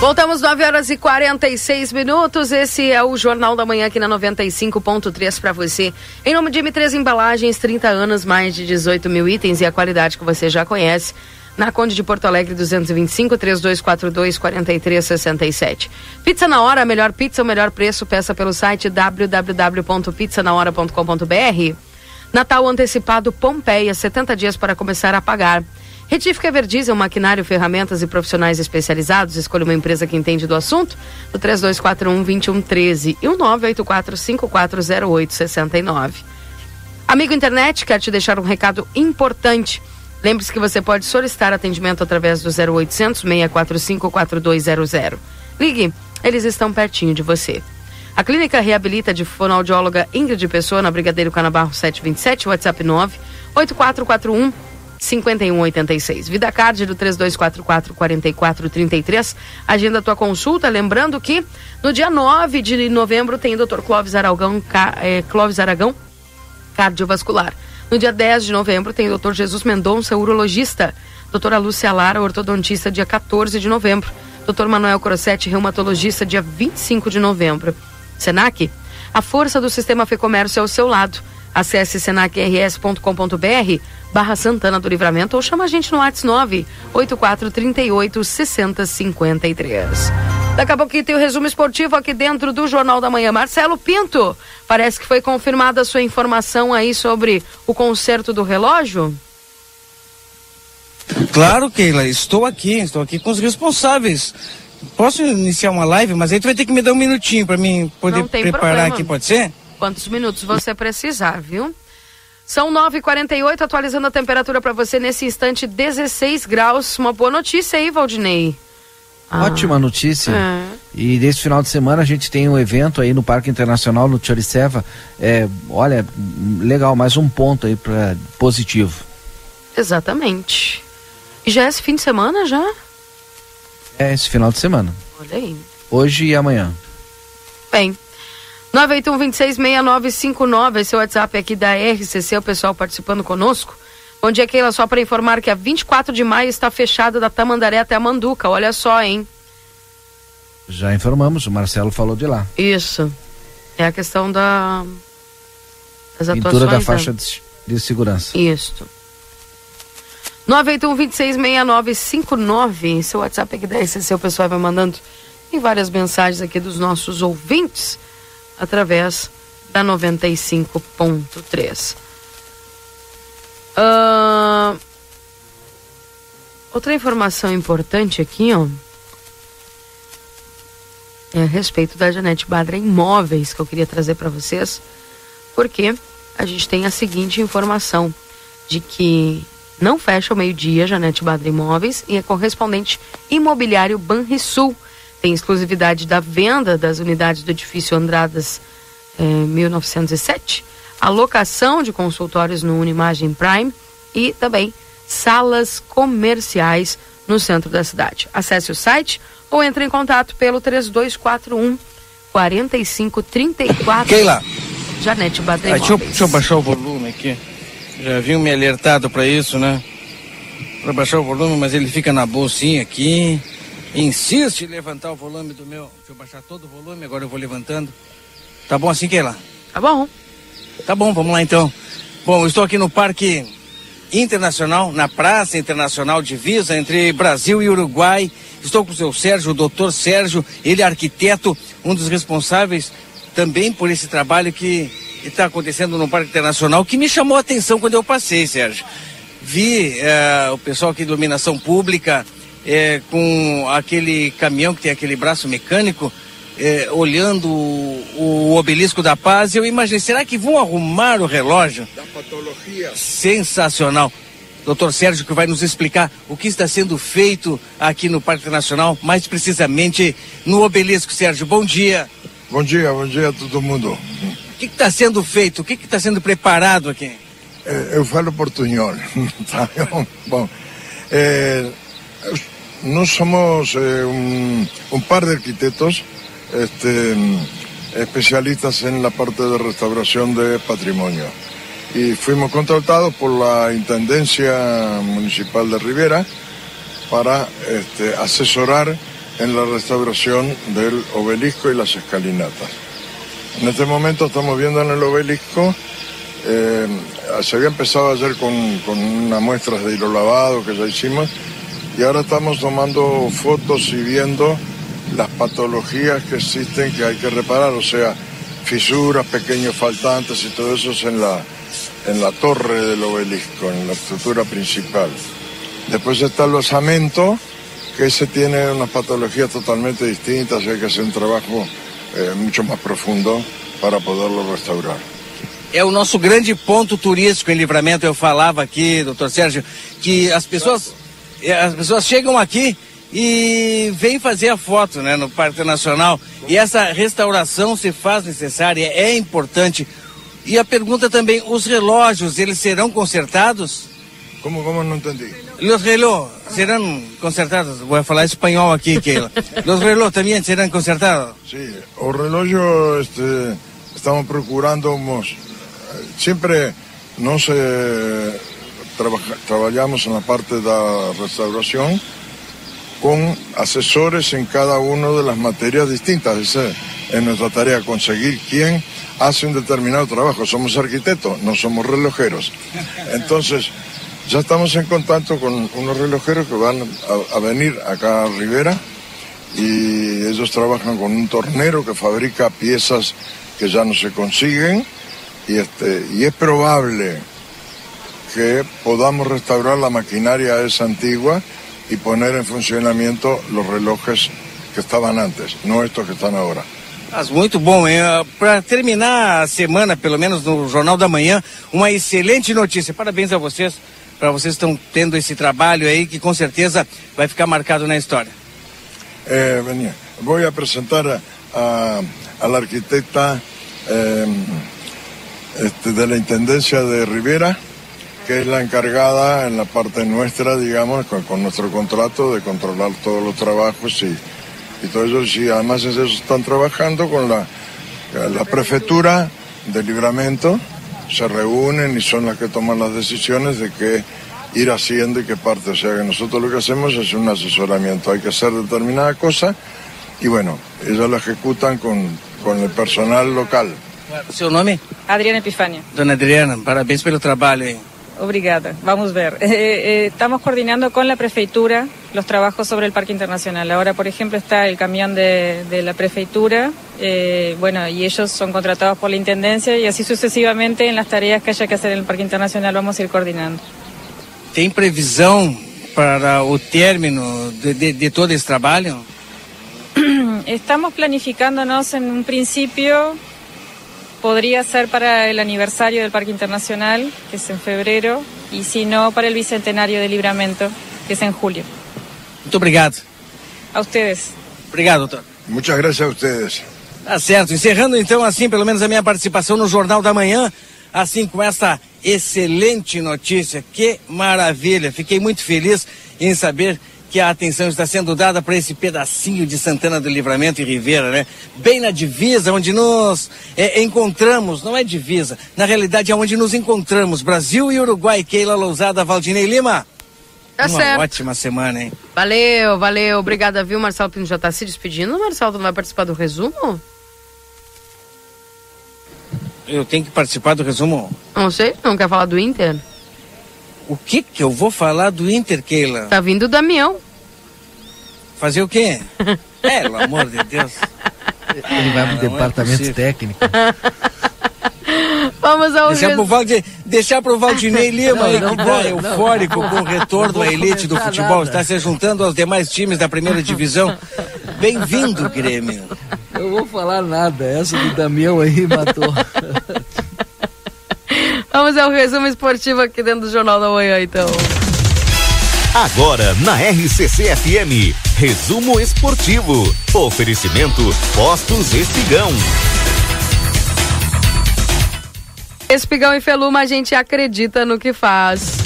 Speaker 1: Voltamos 9 horas e 46 minutos. Esse é o Jornal da Manhã aqui na 95.3 para você. Em nome de M3 Embalagens, 30 anos, mais de 18 mil itens e a qualidade que você já conhece. Na Conde de Porto Alegre 225 3242 4367. Pizza na hora, a melhor pizza, o melhor preço. Peça pelo site www.pizzanahora.com.br. Natal antecipado Pompeia, 70 dias para começar a pagar. Retífica Everdiesel, maquinário, ferramentas e profissionais especializados. Escolha uma empresa que entende do assunto. O 3241-2113 e o 984-540869. Amigo Internet, quer te deixar um recado importante. Lembre-se que você pode solicitar atendimento através do 0800 645 4200. Ligue, eles estão pertinho de você. A clínica reabilita de fonoaudióloga Ingrid Pessoa na Brigadeiro Canabarro 727, WhatsApp 9 8441 5186. Vida Card do 3244 4433. Agenda tua consulta. Lembrando que no dia 9 de novembro tem Dr. Clóvis Aragão, eh, Clóvis Aragão cardiovascular. No dia 10 de novembro tem Dr. Jesus Mendonça, urologista. Doutora Lúcia Lara, ortodontista, dia 14 de novembro. Dr. Manuel Crossetti, reumatologista, dia 25 de novembro. Senac, a força do sistema Fê Comércio é ao seu lado. Acesse senacrs.com.br barra Santana do Livramento ou chama a gente no WhatsApp 9 8438 6053. Daqui a pouquinho tem o resumo esportivo aqui dentro do Jornal da Manhã. Marcelo Pinto, parece que foi confirmada a sua informação aí sobre o conserto do relógio?
Speaker 27: Claro, Keila, estou aqui, estou aqui com os responsáveis. Posso iniciar uma live, mas aí tu vai ter que me dar um minutinho para mim poder preparar
Speaker 1: problema.
Speaker 27: aqui, pode ser?
Speaker 1: Quantos minutos você precisar, viu? São 9h48, atualizando a temperatura para você nesse instante, 16 graus. Uma boa notícia aí, Valdinei. Ah.
Speaker 3: Ótima notícia.
Speaker 1: É.
Speaker 3: E nesse final de semana a gente tem um evento aí no Parque Internacional, no Choriceva. É, olha, legal, mais um ponto aí para positivo.
Speaker 1: Exatamente. E já é esse fim de semana já?
Speaker 3: É esse final de semana.
Speaker 1: Olha aí.
Speaker 3: Hoje e amanhã.
Speaker 1: Bem. 981-266959, esse é o WhatsApp aqui da RCC, o pessoal participando conosco. Bom dia, Keila. Só para informar que a 24 de maio está fechada da Tamandaré até a Manduca. Olha só, hein?
Speaker 3: Já informamos, o Marcelo falou de lá.
Speaker 1: Isso. É a questão da. Das
Speaker 3: Pintura da
Speaker 1: né?
Speaker 3: faixa de, de segurança.
Speaker 1: Isso. 981-266959. Esse é o WhatsApp aqui da RCC. O pessoal vai mandando. Tem várias mensagens aqui dos nossos ouvintes através da 95.3. Ah, outra informação importante aqui, ó. É a respeito da Janete Badra Imóveis que eu queria trazer para vocês, porque a gente tem a seguinte informação de que não fecha ao meio-dia Janete Badra Imóveis e a correspondente imobiliário Banrisul tem exclusividade da venda das unidades do edifício Andradas eh, 1907, a locação de consultórios no Unimagem Prime e também salas comerciais no centro da cidade. Acesse o site ou entre em contato pelo 3241 4534.
Speaker 4: Keila.
Speaker 1: Janete Badem.
Speaker 4: Ah, deixa, eu, deixa eu baixar o volume aqui. Já haviam me alertado para isso, né? Para baixar o volume, mas ele fica na bolsinha aqui. Insiste em levantar o volume do meu. Deixa eu baixar todo o volume, agora eu vou levantando. Tá bom assim, Keila?
Speaker 1: Tá bom.
Speaker 4: Tá bom, vamos lá então. Bom, eu estou aqui no Parque Internacional, na Praça Internacional Divisa entre Brasil e Uruguai. Estou com o seu Sérgio, o doutor Sérgio, ele é arquiteto, um dos responsáveis também por esse trabalho que está acontecendo no Parque Internacional, que me chamou a atenção quando eu passei, Sérgio. Vi eh, o pessoal aqui de iluminação pública eh, com aquele caminhão que tem aquele braço mecânico, eh, olhando o, o obelisco da paz, eu imaginei, será que vão arrumar o relógio?
Speaker 28: Da patologia.
Speaker 4: Sensacional. Doutor Sérgio, que vai nos explicar o que está sendo feito aqui no Parque Nacional, mais precisamente no obelisco. Sérgio, bom dia.
Speaker 28: Bom dia, bom dia a todo mundo.
Speaker 4: O que está sendo feito? O que está sendo preparado aqui?
Speaker 28: Eh, eu falo portunhol. tá bom? Bom, nós somos eh, un, un par de arquitectos este, especialistas en la parte de restauración de patrimonio. Y fuimos contratados por la Intendencia Municipal de Rivera para este, asesorar en la restauración del obelisco y las escalinatas. En este momento estamos viendo en el obelisco, eh, se había empezado ayer con, con unas muestras de hilo lavado que ya hicimos y ahora estamos tomando fotos y viendo las patologías que existen que hay que reparar, o sea, fisuras, pequeños faltantes y todo eso es en la, en la torre del obelisco, en la estructura principal. Después está el osamento, que ese tiene unas patologías totalmente distintas y hay que hacer un trabajo eh, mucho más profundo para poderlo restaurar.
Speaker 4: É o nosso grande ponto turístico em Livramento. Eu falava aqui, doutor Sérgio, que as pessoas, as pessoas chegam aqui e vêm fazer a foto né, no Parque Nacional. E essa restauração se faz necessária, é importante. E a pergunta também, os relógios, eles serão consertados?
Speaker 28: Como, como não entendi?
Speaker 4: Los reloj serão consertados. Vou falar espanhol aqui, Keila. Los reloj também serão consertados?
Speaker 28: Sí, o reloj este, estamos procurando, eh, siempre no se trabaja, trabajamos en la parte de restauración con asesores en cada una de las materias distintas. Esa es nuestra tarea, conseguir quién hace un determinado trabajo. Somos arquitectos, no somos relojeros. Entonces, ya estamos en contacto con unos relojeros que van a, a venir acá a Rivera y ellos trabajan con un tornero que fabrica piezas que ya no se consiguen y, este, y es probable que podamos restaurar la maquinaria esa antigua y poner en funcionamiento los relojes que estaban antes, no estos que están ahora.
Speaker 4: Mas muito bom, hein? Para terminar a semana, pelo menos no Jornal da Manhã, uma excelente notícia. Parabéns a vocês, para vocês que estão tendo esse trabalho aí que com certeza vai ficar marcado na história.
Speaker 28: Eh, venía. Voy a presentar a, a- a eh, este, de la Intendencia de Rivera, que es la encargada en la parte nuestra, digamos, con, con nuestro contrato de controlar todos los trabajos y, y todo eso. Y además eso están trabajando con la, la prefectura de Libramento, se reúnen y son las que toman las decisiones de qué ir haciendo y qué parte. O sea que nosotros lo que hacemos es un asesoramiento. Hay que hacer determinada cosa y bueno, ellos lo ejecutan con, con el personal local.
Speaker 4: Seu nome?
Speaker 29: Adriana Epifânia.
Speaker 4: Dona Adriana, parabéns pelo trabalho aí.
Speaker 29: Obrigada. Vamos ver. Eh, eh, estamos coordinando con la prefeitura los trabajos sobre el Parque Internacional. Ahora, por ejemplo, está el camión de, de la prefeitura, eh, bueno, y ellos son contratados por la Intendencia y así sucesivamente en las tareas que haya que hacer en el Parque Internacional vamos a ir coordinando.
Speaker 4: Tem previsão para o término de, de, de todo esse trabalho?
Speaker 29: Estamos planificándonos en un principio, podría ser para el aniversario del Parque Internacional, que es en febrero, y si no, para el Bicentenario de Libramento, que es en julio.
Speaker 4: Muito obrigado.
Speaker 29: A ustedes.
Speaker 4: Obrigado, doutor.
Speaker 28: Muchas gracias a ustedes.
Speaker 4: Tá certo. Encerrando então assim, pelo menos a minha participação no Jornal da Manhã, assim com essa excelente notícia. Que maravilha. Fiquei muito feliz em saber
Speaker 27: que a atenção está sendo dada para esse pedacinho de Santana do Livramento e Ribeira, né? Bem na divisa, onde nos é, encontramos, não é divisa, na realidade é onde nos encontramos, Brasil e Uruguai, Keila Lousada, Valdinei Lima.
Speaker 1: Tá
Speaker 27: Uma
Speaker 1: certo.
Speaker 27: ótima semana, hein?
Speaker 1: Valeu, valeu. Obrigada, viu? Marcelo Pino já tá se despedindo. Marcelo, tu não vai participar do resumo?
Speaker 27: Eu tenho que participar do resumo.
Speaker 1: Não sei, não quer falar do Inter?
Speaker 27: O que que eu vou falar do Inter, Keila?
Speaker 1: Tá vindo o Damião.
Speaker 27: Fazer o quê? É, pelo amor de Deus.
Speaker 3: Ele vai pro
Speaker 27: Não é
Speaker 3: departamento
Speaker 27: possível.
Speaker 3: técnico.
Speaker 1: Vamos ao
Speaker 27: Deixar pro, deixar pro Valdinei Lima,
Speaker 3: Não,
Speaker 27: aí,
Speaker 3: não
Speaker 27: que tá
Speaker 3: não.
Speaker 27: eufórico com o retorno
Speaker 3: Não
Speaker 27: à elite do futebol.
Speaker 3: nada.
Speaker 27: Está se juntando aos demais times da primeira divisão. Bem-vindo, Grêmio.
Speaker 3: Eu vou falar nada. Essa do Damião aí matou.
Speaker 1: Vamos ao resumo esportivo aqui dentro do Jornal da Manhã, então.
Speaker 9: Agora na RCC FM, resumo esportivo. Oferecimento Postos Espigão.
Speaker 1: Espigão e Feluma, a gente acredita no que faz.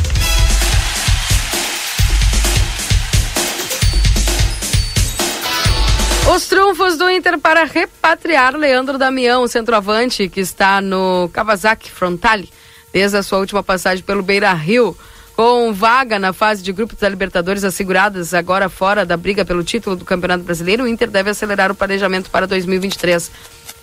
Speaker 1: Os trunfos do Inter para repatriar Leandro Damião, centroavante, que está no Kawasaki Frontale, desde a sua última passagem pelo Beira Rio. Com vaga na fase de grupos da Libertadores asseguradas agora fora da briga pelo título do Campeonato Brasileiro, o Inter deve acelerar o planejamento para 2023.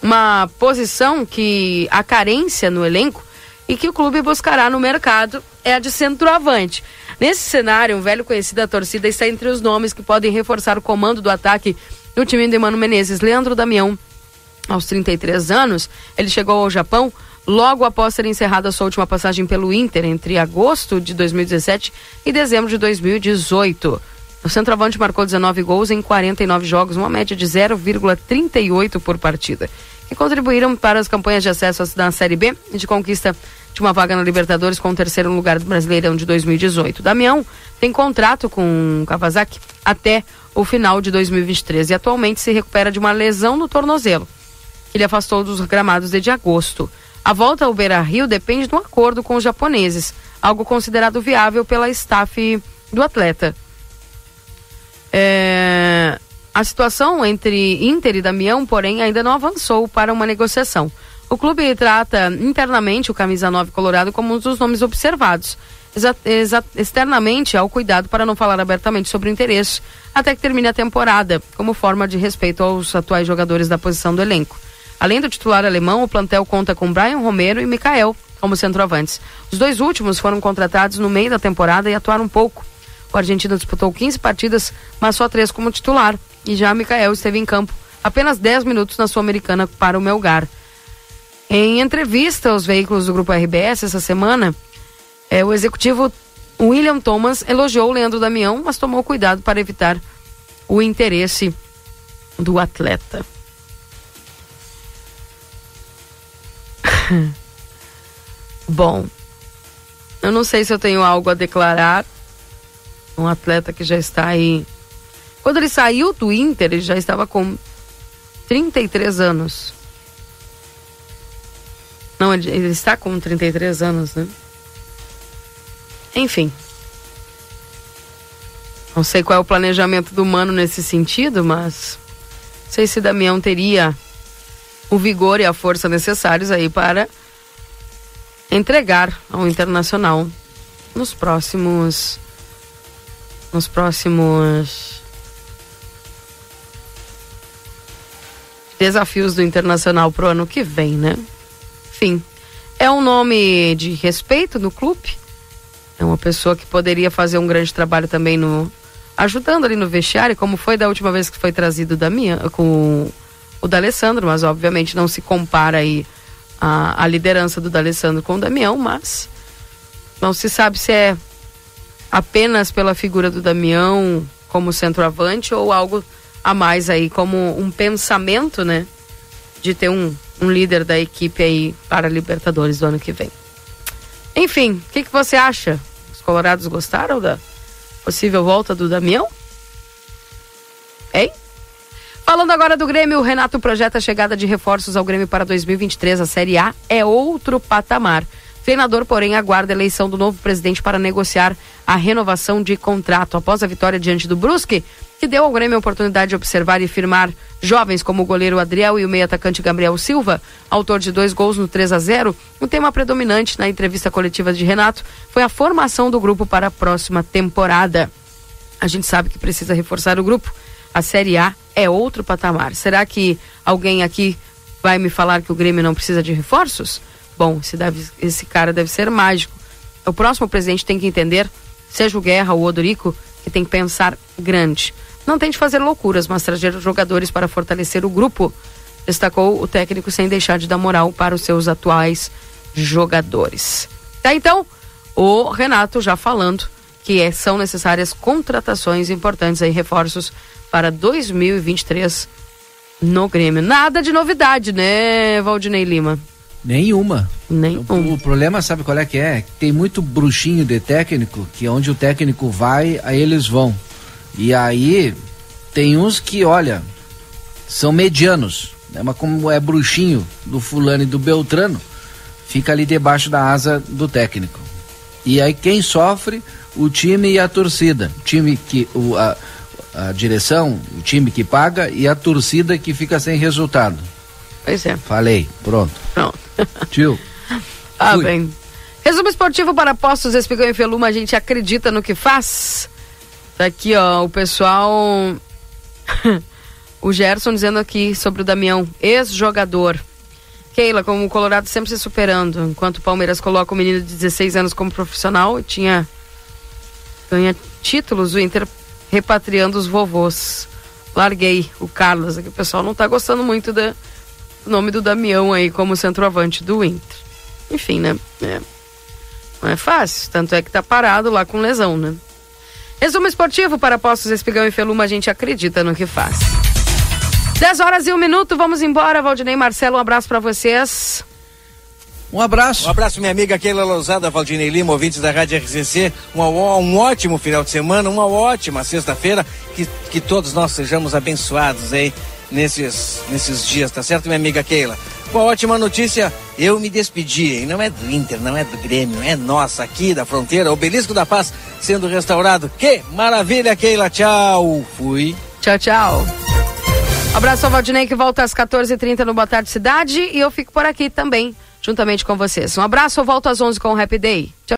Speaker 1: Uma posição que a carência no elenco e que o clube buscará no mercado é a de centroavante. Nesse cenário, um velho conhecido da torcida está entre os nomes que podem reforçar o comando do ataque do time de Mano Menezes. Leandro Damião, aos 33 anos, ele chegou ao Japão logo após ter encerrado a sua última passagem pelo Inter entre agosto de 2017 e dezembro de 2018. O centroavante marcou 19 gols em 49 jogos, uma média de 0,38 por partida, que contribuíram para as campanhas de acesso na Série B e de conquista de uma vaga na Libertadores com o terceiro lugar do Brasileirão de 2018. Damião tem contrato com o Kawasaki até o final de 2023 e atualmente se recupera de uma lesão no tornozelo, que lhe afastou dos gramados desde agosto. A volta ao Beira Rio depende de um acordo com os japoneses, algo considerado viável pela staff do atleta. É, A situação entre Inter e Damião, porém, ainda não avançou para uma negociação. O clube trata internamente o camisa 9 colorado como um dos nomes observados. Externamente, há o cuidado para não falar abertamente sobre o interesse até que termine a temporada, como forma de respeito aos atuais jogadores da posição do elenco. Além do titular alemão, o plantel conta com Brian Romero e Mikael como centroavantes. Os dois últimos foram contratados no meio da temporada e atuaram pouco. O argentino disputou 15 partidas, mas só três como titular. E já Mikael esteve em campo apenas 10 minutos na Sul-Americana para o Melgar. Em entrevista aos veículos do Grupo RBS essa semana, eh, o executivo William Thomas elogiou o Leandro Damião, mas tomou cuidado para evitar o interesse do atleta. Bom, eu não sei se eu tenho algo a declarar. Um atleta que já está aí. Quando ele saiu do Inter, ele já estava com 33 anos. Não, ele está com 33 anos, né? Enfim. Não sei qual é o planejamento do Mano nesse sentido, mas não sei se Damião teria o vigor e a força necessários aí para entregar ao Internacional nos próximos nos próximos desafios do Internacional pro ano que vem, né? Enfim, é um nome de respeito no clube. É uma pessoa que poderia fazer um grande trabalho também no ajudando ali no vestiário, como foi da última vez que foi trazido da minha com o D'Alessandro, mas obviamente não se compara aí a, a liderança do D'Alessandro com o Damião, mas não se sabe se é apenas pela figura do Damião como centroavante ou algo a mais aí como um pensamento, né, de ter um, um líder da equipe aí para a Libertadores do ano que vem. Enfim, o que, que você acha? Os colorados gostaram da possível volta do Damião? Hein? Falando agora do Grêmio, o Renato projeta a chegada de reforços ao Grêmio para 2023. A Série A é outro patamar. treinador, porém, aguarda a eleição do novo presidente para negociar a renovação de contrato. Após a vitória diante do Brusque, que deu ao Grêmio a oportunidade de observar e firmar jovens como o goleiro Adriel e o meio-atacante Gabriel Silva, autor de dois gols no 3 a 0 o tema predominante na entrevista coletiva de Renato foi a formação do grupo para a próxima temporada. A gente sabe que precisa reforçar o grupo. A Série A é outro patamar. Será que alguém aqui vai me falar que o Grêmio não precisa de reforços? Bom, esse, deve, esse cara deve ser mágico. O próximo presidente tem que entender, seja o Guerra ou o Odorico, que tem que pensar grande. Não tente fazer loucuras, mas trazer jogadores para fortalecer o grupo, destacou o técnico sem deixar de dar moral para os seus atuais jogadores. Tá então, o Renato já falando que é- são necessárias contratações importantes aí, reforços para 2023 no Grêmio. Nada de novidade, né, Valdinei Lima?
Speaker 3: Nenhuma.
Speaker 1: Nenhum.
Speaker 3: O, o problema, sabe qual é que é? Tem muito bruxinho de técnico, que onde o técnico vai, aí eles vão. E aí tem uns que, olha, são medianos, né? mas como é bruxinho do fulano e do Beltrano, fica ali debaixo da asa do técnico. E aí quem sofre, o time e a torcida. O time que. O, a, a direção, o time que paga e a torcida que fica sem resultado.
Speaker 1: Pois é.
Speaker 3: Falei, pronto.
Speaker 1: Pronto.
Speaker 3: Tio.
Speaker 1: Ah,
Speaker 3: Fui.
Speaker 1: bem. Resumo esportivo para postos Espigão e Feluma, a gente acredita no que faz. Tá aqui, ó, o pessoal. o Gerson dizendo aqui sobre o Damião, ex-jogador. Keila, como o Colorado sempre se superando, enquanto o Palmeiras coloca o menino de 16 anos como profissional, tinha ganha títulos, o Inter repatriando os vovôs. Larguei o Carlos, aqui o pessoal não tá gostando muito do nome do Damião aí como centroavante do Inter. Enfim, né? É. Não é fácil, tanto é que tá parado lá com lesão, né? Resumo esportivo para Postos Espigão e Feluma, a gente acredita no que faz. 10 horas e um minuto, vamos embora, Valdinei Marcelo, um abraço para vocês.
Speaker 3: Um abraço.
Speaker 27: Um abraço, minha amiga Keila Lousada, Valdinei Lima, ouvintes da Rádio RCC. Um, um ótimo final de semana, uma ótima sexta-feira. Que, que todos nós sejamos abençoados aí nesses, nesses dias, tá certo, minha amiga Keila? Uma ótima notícia, eu me despedi, hein? Não é do Inter, não é do Grêmio, é nossa aqui da fronteira, Obelisco da Paz sendo restaurado. Que maravilha, Keila, tchau. Fui.
Speaker 1: Tchau, tchau. Abraço ao Valdinei que volta às 14h30 no Boa Tarde Cidade e eu fico por aqui também, juntamente com vocês. Um abraço, eu volto às 11 com o Happy Day. Tchau.